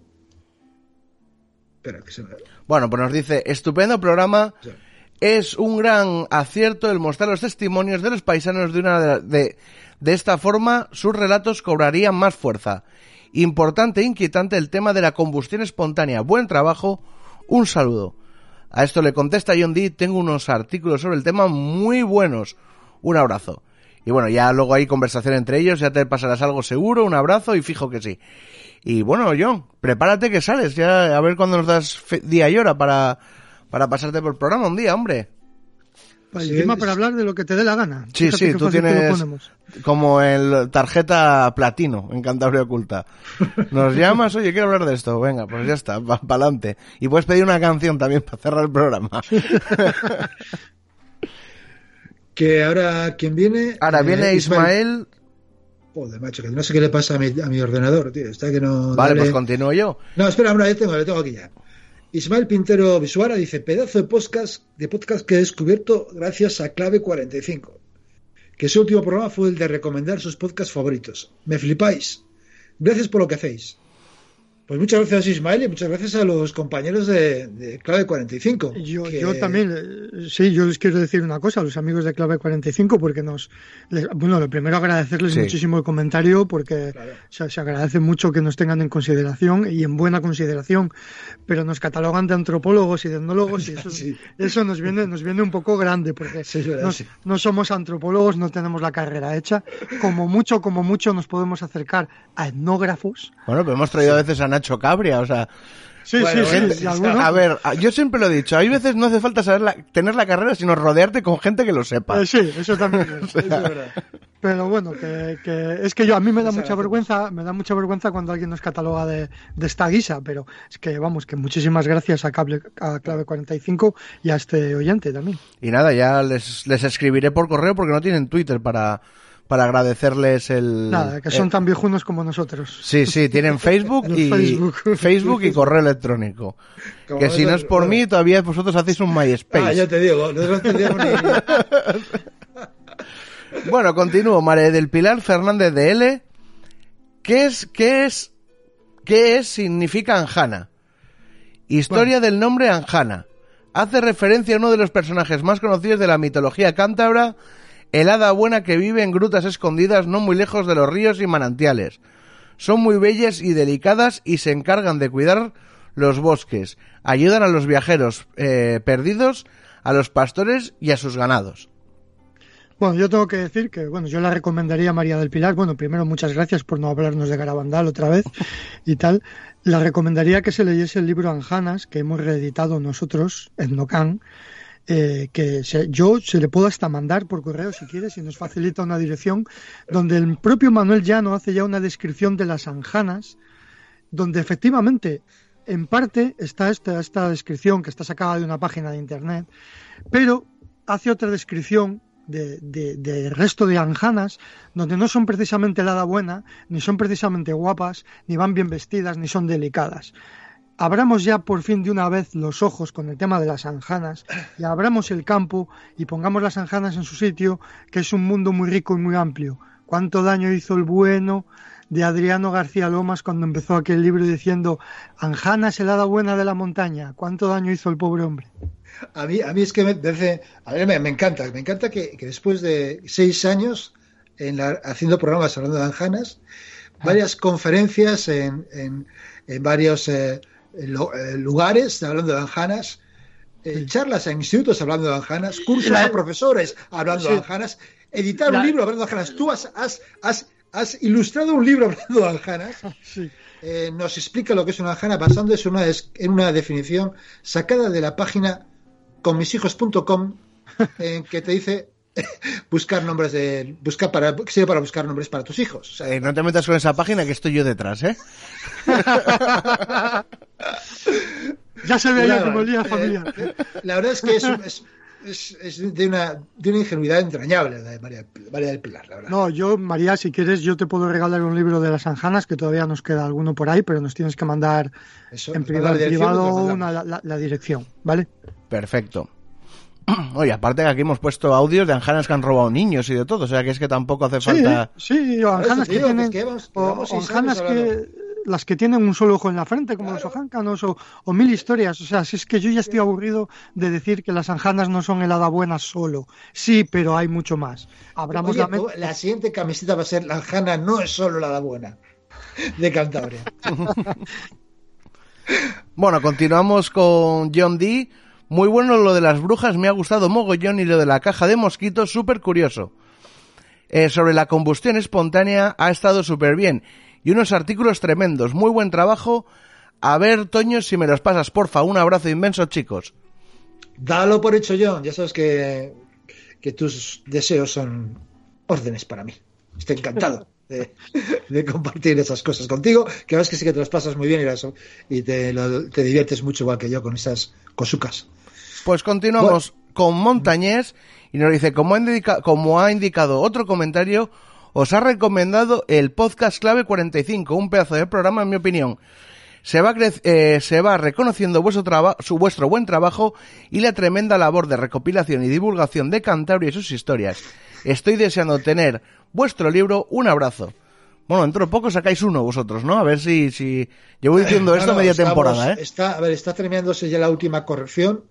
Espera, que se me. Bueno, pues nos dice, estupendo programa. Sí. Es un gran acierto el mostrar los testimonios de los paisanos de una de, de, de esta forma sus relatos cobrarían más fuerza. Importante e inquietante el tema de la combustión espontánea. Buen trabajo. Un saludo. A esto le contesta John Dee, tengo unos artículos sobre el tema muy buenos. Un abrazo. Y bueno, ya luego hay conversación entre ellos, ya te pasarás algo seguro, un abrazo y fijo que sí. Y bueno, John, prepárate que sales, ya a ver cuándo nos das día y hora para, para pasarte por el programa un día, hombre. Es- para hablar de lo que te dé la gana. Sí, Fíjate sí, tú tienes como el tarjeta platino en Cantabria Oculta. Nos llamas, oye, quiero hablar de esto. Venga, pues ya está, para adelante. Y puedes pedir una canción también para cerrar el programa. Que ahora, ¿quién viene? Ahora Eh, viene Ismael. Joder, macho, que no sé qué le pasa a mi, a mi ordenador, tío. Está que no. Vale, dale- pues continúo yo. No, espera, hombre, ya tengo, lo tengo aquí ya. Ismael Pintero Visuara dice, pedazo de podcast, de podcast que he descubierto gracias a Clave 45. Que su último programa fue el de recomendar sus podcasts favoritos. Me flipáis. Gracias por lo que hacéis. Pues muchas gracias Ismael y muchas gracias a los compañeros de, de Clave 45. Yo, que- yo también, eh, sí, yo les quiero decir una cosa a los amigos de Clave 45 porque nos, les- bueno, lo primero agradecerles Sí. muchísimo el comentario porque Claro. se, se agradece mucho que nos tengan en consideración y en buena consideración, pero nos catalogan de antropólogos y de etnólogos y eso, Sí. eso nos viene, nos viene un poco grande porque Sí, verdad, no, sí. no somos antropólogos, no tenemos la carrera hecha, como mucho, como mucho nos podemos acercar a etnógrafos. Bueno, pero hemos traído a veces a Nacho Cabria, o sea, Sí, Bueno, sí, gente- sí, a ver, yo siempre lo he dicho, hay veces no hace falta saber la- tener la carrera, sino rodearte con gente que lo sepa. Eh, sí, eso también es. Eso es verdad. Pero bueno, que, que es que yo a mí me da mucha vergüenza, me da mucha vergüenza cuando alguien nos cataloga de, de esta guisa, pero es que vamos, que muchísimas gracias a, Cable, a Clave 45 y a este oyente también. Y nada, ya les, les escribiré por correo porque no tienen Twitter para, para agradecerles el... Nada, que son eh, tan viejunos como nosotros. Sí, sí, tienen Facebook y Facebook. Facebook y correo electrónico. Como que si no es por mí, todavía vosotros hacéis un Ah, MySpace. ya te digo, no entendíamos ni... Bueno, continúo. María del Pilar Fernández de L. ¿Qué es, qué es, qué es significa Anjana? Historia del nombre Anjana. Hace referencia a uno de los personajes más conocidos de la mitología cántabra, el hada buena que vive en grutas escondidas no muy lejos de los ríos y manantiales. Son muy bellas y delicadas y se encargan de cuidar los bosques. Ayudan a los viajeros eh, perdidos, a los pastores y a sus ganados. Bueno, yo tengo que decir que, bueno, yo la recomendaría a María del Pilar. Bueno, primero, muchas gracias por no hablarnos de Garabandal otra vez y tal. La recomendaría que se leyese el libro Anjanas, que hemos reeditado nosotros en Nocan, eh, que se, yo se le puedo hasta mandar por correo si quiere, si nos facilita una dirección, donde el propio Manuel Llano hace ya una descripción de las anjanas, donde efectivamente, en parte, está esta, esta descripción que está sacada de una página de internet, pero hace otra descripción de, de, resto de anjanas, donde no son precisamente la buena, ni son precisamente guapas, ni van bien vestidas, ni son delicadas abramos ya por fin de una vez los ojos con el tema de las anjanas y abramos el campo y pongamos las anjanas en su sitio, que es un mundo muy rico y muy amplio. ¿Cuánto daño hizo el bueno de Adriano García Lomas cuando empezó aquel libro diciendo Anjanas, helada buena de la montaña? ¿Cuánto daño hizo el pobre hombre? A mí, a mí es que me, a ver, me, me, encanta, me encanta que, que, después de seis años en la, haciendo programas hablando de anjanas, varias conferencias en, en, en varios eh, lugares hablando de anjanas, eh, charlas en institutos hablando de anjanas, cursos a profesores hablando sí. de anjanas, editar la... un libro hablando de anjanas. Tú has, has, has, has, ilustrado un libro hablando de anjanas. Sí. Eh, nos explica lo que es una anjana basándose en una, en una definición sacada de la página conmishijos.com en que te dice buscar nombres de buscar para sirve para buscar nombres para tus hijos. O sea, eh, no te metas con esa página que estoy yo detrás, ¿eh? ya se veía como el día familiar. Eh, la verdad es que es, es, es, es, de, una, de una ingenuidad entrañable la de María, María del Pilar, la verdad. No, yo, María, si quieres, yo te puedo regalar un libro de las anjanas, que todavía nos queda alguno por ahí, pero nos tienes que mandar Eso, en privado, privado una, la, la dirección, ¿vale? Perfecto. Oye, aparte que aquí hemos puesto audios de anjanas que han robado niños y de todo, o sea que es que tampoco hace sí, falta. Sí, o anjanas que, tienen. Que vamos, que vamos o anjanas que. Las que tienen un solo ojo en la frente, como claro. los ojáncanos, o, o, mil historias. O sea, si es que yo ya estoy aburrido de decir que las anjanas no son helada buena solo. Sí, pero hay mucho más. Abramos Oye, la, la siguiente camiseta va a ser la anjana no es solo la buena de Cantabria. bueno, continuamos con John Dee. Muy bueno lo de las brujas, me ha gustado mogollón y lo de la caja de mosquitos, súper curioso. Eh, sobre la combustión espontánea ha estado súper bien. Y unos artículos tremendos, muy buen trabajo. A ver, Toño, si me los pasas, porfa. Un abrazo inmenso, chicos. Dalo por hecho, John. Ya sabes que, tus deseos son órdenes para mí. Estoy encantado. De, compartir esas cosas contigo, que ves que sí que te las pasas muy bien y, y te, lo, te, diviertes mucho igual que yo con esas cosucas. Pues continuamos bueno. con Montañés y nos dice, como ha, indica, como ha indicado otro comentario, os ha recomendado el podcast clave 45, un pedazo de programa en mi opinión. Se va, eh, se va reconociendo vuestro, su, vuestro buen trabajo y la tremenda labor de recopilación y divulgación de Cantabria y sus historias. Estoy deseando tener vuestro libro. Un abrazo. Bueno, dentro de poco sacáis uno vosotros, ¿no? A ver si, si... llevo diciendo esto no, no, media estamos, temporada, ¿eh? Está, a ver, está terminándose ya la última corrección.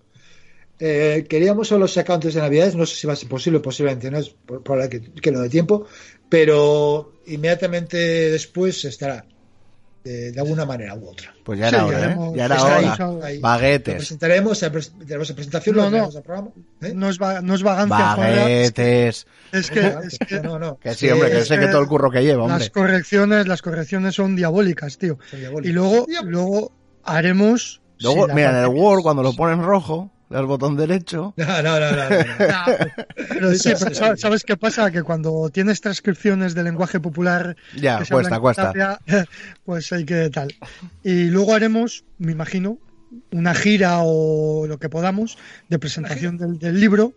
Eh, queríamos solo sacar antes de Navidades, no sé si va a ser posible, posiblemente no es por, por la que, que no de tiempo, pero inmediatamente después estará de, de, alguna manera u otra. Pues ya era sí, hora, ¿eh? Ya era hora. Ahí, Baguetes. Lo presentaremos, tenemos presentación, no, no, programa, ¿eh? no, es va, no es vagancia. Baguetes. Es que, es que, no, no. que sí, hombre, que sé que, que todo el curro que lleva, hombre. Las correcciones, las correcciones son diabólicas, tío. Son diabólicas. Y luego, luego haremos. Luego, si mira, en el Word, cuando lo pones rojo, das botón derecho. No, no, no. no, no. pero sí, pero ¿sabes qué pasa? Que cuando tienes transcripciones de lenguaje popular. Ya, cuesta, cuesta. Tapia, pues hay que tal. Y luego haremos, me imagino, una gira o lo que podamos de presentación del, del libro.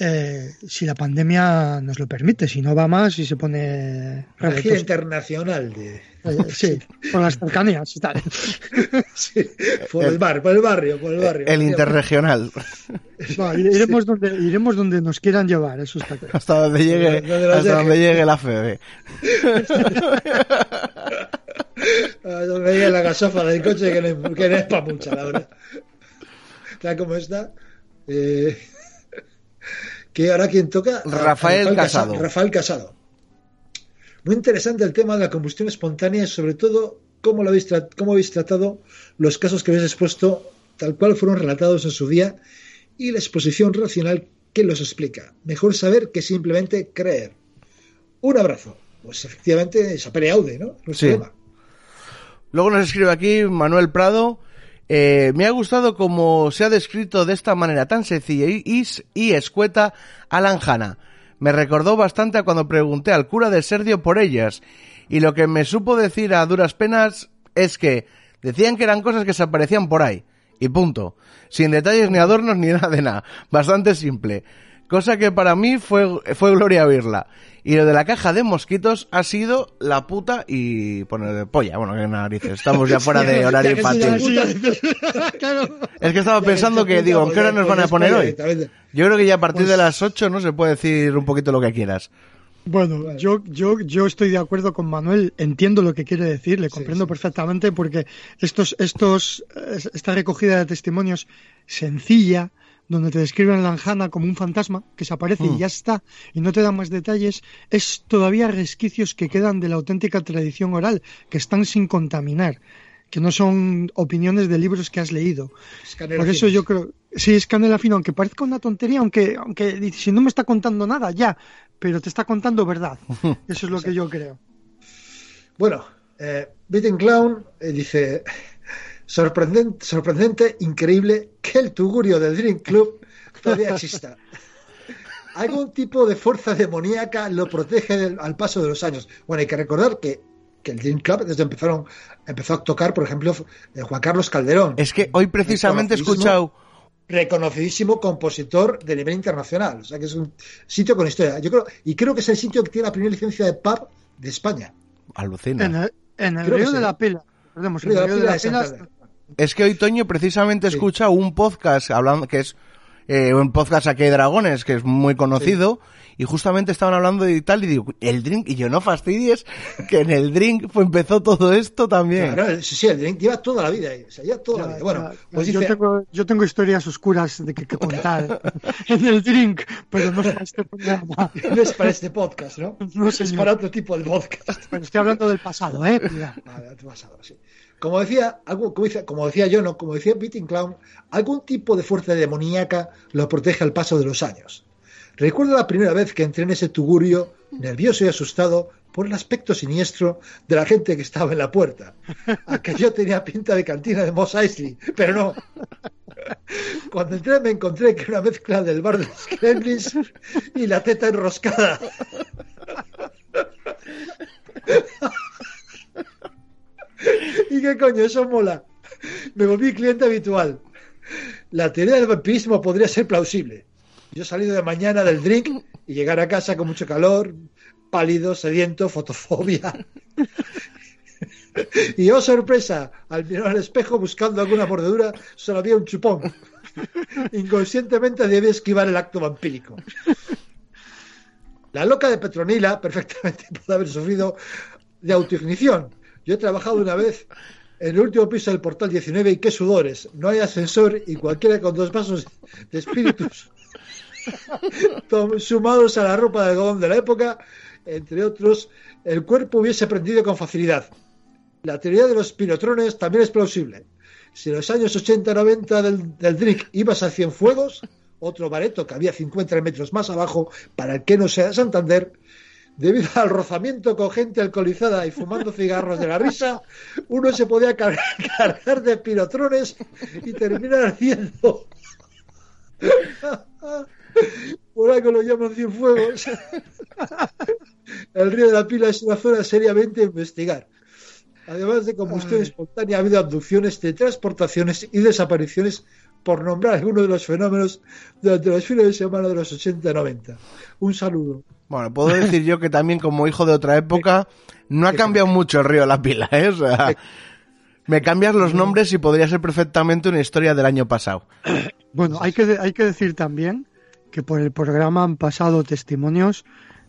Eh, si la pandemia nos lo permite, si no va más y se pone. Una gira pues, internacional de. Eh, sí, por las cercanías y tal. Sí, por el, el, bar, por el barrio, por el barrio. El interregional. No, iremos donde iremos donde nos quieran llevar, eso está claro. Hasta donde llegue, donde hasta donde llegue la FEB. donde llegue la gasofa del coche que no, que no es para mucha, la verdad. Tal como está. Eh que ahora quien toca Rafael, Rafael Casado. Rafael Casado. Muy interesante el tema de la combustión espontánea y sobre todo cómo, lo habéis, cómo habéis tratado los casos que habéis expuesto tal cual fueron relatados en su día y la exposición racional ¿quién los explica? Mejor saber que simplemente creer. Un abrazo. Pues efectivamente, sapere aude, ¿no? No Sí. Luego nos escribe aquí Manuel Prado. Eh, me ha gustado como se ha descrito de esta manera tan sencilla y, escueta Alan Hanna. Me recordó bastante a cuando pregunté al cura de Serdio por ellas. Y lo que me supo decir a duras penas es que decían que eran cosas que se aparecían por ahí. Y punto. Sin detalles ni adornos ni nada de nada. Bastante simple. Cosa que para mí fue, fue gloria oírla. Y lo de la caja de mosquitos ha sido la puta y poner polla. Bueno, que narices. Estamos ya fuera de horario infantil. Es que estaba pensando que digo, ¿en apunta, qué hora pues nos van a pues poner hoy? Yo creo que ya a partir Pues- de las 8 no se puede decir un poquito lo que quieras. Bueno, yo, yo, yo estoy de acuerdo con Manuel, entiendo lo que quiere decir, le comprendo sí. perfectamente porque estos, estos, esta recogida de testimonios sencilla, donde te describen la Lanjana como un fantasma que se aparece Mm. y ya está, y no te dan más detalles, es todavía resquicios que quedan de la auténtica tradición oral, que están sin contaminar, que no son opiniones de libros que has leído. Por eso yo creo, sí, es canela fina, aunque parezca una tontería, aunque, aunque dice, si no me está contando nada, ya, pero te está contando verdad. Eso es lo que yo creo. Bueno, eh, Beaten Clown eh, dice: sorprendente, sorprendente, increíble que el tugurio del Dream Club todavía exista. Algún tipo de fuerza demoníaca lo protege del- al paso de los años. Bueno, hay que recordar que, que el Dream Club desde empezaron empezó a tocar, por ejemplo, eh, Juan Carlos Calderón, Es que hoy precisamente he escuchado... reconocidísimo compositor de nivel internacional. O sea que es un sitio con historia. Yo creo y creo que es el sitio que tiene la primera licencia de pub de España. Alucina. En el, en el río sí. de la Pila. Río el de la río de Pila la de Pila. Es que hoy Toño precisamente Sí. escucha un podcast hablando que es eh, un podcast aquí de dragones que es muy conocido y justamente estaban hablando de tal y digo el drink y yo no fastidies que en el drink fue empezó todo esto también. Claro, sí, sí, el drink lleva toda la vida ahí. O sea, lleva toda la vida. Bueno, ya, pues yo, dice, tengo, yo tengo historias oscuras de que, que contar en el drink, pero no es para este programa. no es para este podcast, ¿no? No, es para otro tipo de podcast. Pero estoy hablando del pasado, ¿eh? Vale, otro pasado, sí. Como decía, como decía yo, no, como decía Beating Clown, algún tipo de fuerza demoníaca lo protege al paso de los años. Recuerdo la primera vez que entré en ese tugurio, nervioso y asustado por el aspecto siniestro de la gente que estaba en la puerta. Aquello tenía pinta de cantina de Moss Eisley, pero no. Cuando entré me encontré que era una mezcla del bar de los Kremlins y la teta enroscada. ¿Y qué coño? Eso mola. Me volví cliente habitual. La teoría del vampirismo podría ser plausible. Yo he salido de mañana del drink y llegar a casa con mucho calor, pálido, sediento, fotofobia. Y oh sorpresa, al mirar al espejo buscando alguna mordedura, solo había un chupón. Inconscientemente debí esquivar el acto vampírico. La loca de Petronila perfectamente puede haber sufrido de autoignición. Yo he trabajado una vez en el último piso del portal 19 y qué sudores. No hay ascensor y cualquiera con dos vasos de espíritus sumados a la ropa de algodón de la época, entre otros, el cuerpo hubiese prendido con facilidad. La teoría de los pirotrones también es plausible. Si en los años 80-90 del, del drink ibas a Cienfuegos, otro bareto que había 50 metros más abajo, para el que no sea Santander, debido al rozamiento con gente alcoholizada y fumando cigarros de la risa, uno se podía cargar, cargar de pirotrones y terminar ardiendo. Por algo lo llaman Cienfuegos. El río de la Pila es una zona seriamente a investigar. Además de combustión espontánea, ha habido abducciones, teletransportaciones y desapariciones, por nombrar algunos de los fenómenos durante los fines de semana de los 80-90. Un saludo. Bueno, puedo decir yo que también como hijo de otra época no ha cambiado mucho el río La Pila, ¿eh? O sea, me cambias los nombres y podría ser perfectamente una historia del año pasado. Bueno, hay que, hay que decir también que por el programa han pasado testimonios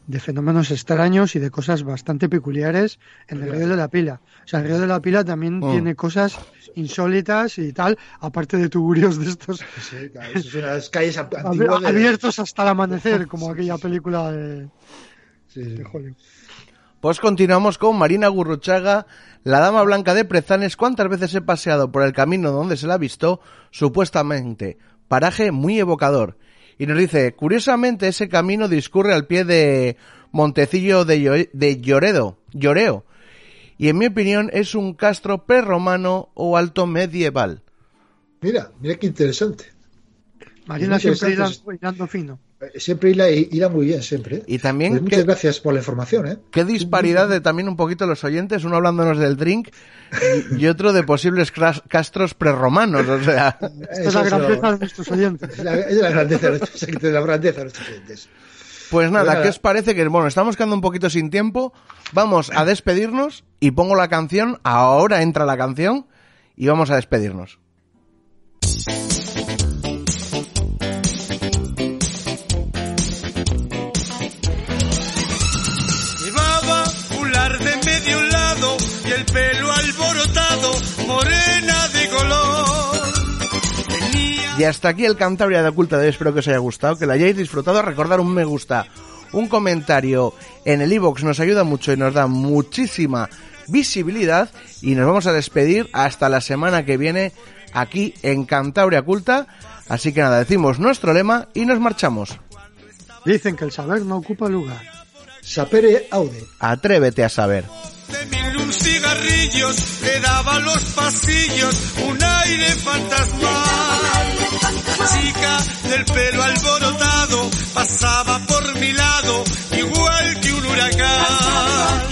de fenómenos extraños y de cosas bastante peculiares en el río de la Pila. O sea, el río de la Pila también Mm. tiene cosas insólitas y tal, aparte de tuburios de estos Sí, claro, eso son las calles antiguas de- abiertos hasta el amanecer, como aquella película de, Sí, sí. de Hollywood. Pues continuamos con Marina Gurruchaga, la dama blanca de Prezanes. ¿Cuántas veces he paseado por el camino donde se la ha visto? Supuestamente. Paraje muy evocador. Y nos dice, curiosamente ese camino discurre al pie de Montecillo de, Llo- de Lloredo, Lloreo. Y en mi opinión es un castro prerromano o alto medieval. Mira, mira qué interesante. Marina Muy siempre irá, fino. Eh, Siempre irá, irá muy bien, siempre. ¿eh? Y también Pues muchas gracias por la información, ¿eh? Qué disparidad de también un poquito los oyentes, uno hablándonos del drink y, y otro de posibles cras- castros prerromanos, o sea. Esta es la grandeza de nuestros oyentes. Es la, es la grandeza de nuestros, de la grandeza de nuestros clientes. Pues nada, nada. ¿qué os parece? Que bueno, estamos quedando un poquito sin tiempo. Vamos a despedirnos y pongo la canción. Ahora entra la canción y vamos a despedirnos. Pelo alborotado, morena de color. Tenía Y hasta aquí el Cantabria de Oculta de hoy. Espero que os haya gustado, que lo hayáis disfrutado. Recordar un me gusta, un comentario en el iBox nos ayuda mucho y nos da muchísima visibilidad. Y nos vamos a despedir hasta la semana que viene aquí en Cantabria Oculta. Así que nada, decimos nuestro lema y nos marchamos. Dicen que el saber no ocupa lugar. Sapere aude. Atrévete a saber. De mil un cigarrillos, le daba los pasillos un aire fantasmal. Chica del pelo alborotado pasaba por mi lado igual que un huracán.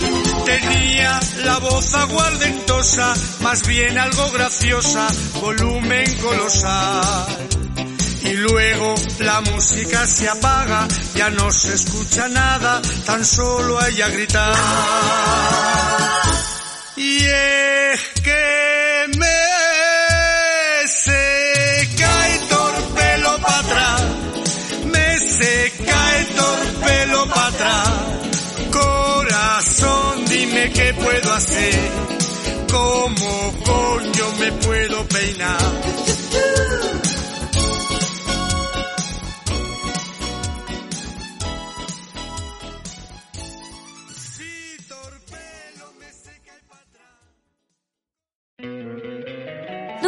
Tenía la voz aguardentosa, más bien algo graciosa, volumen colosal. Y luego la música se apaga, ya no se escucha nada, tan solo a ella gritar. Y es que me se cae torpelo para atrás, me se cae torpelo para atrás. Corazón, dime qué puedo hacer, cómo coño me puedo peinar.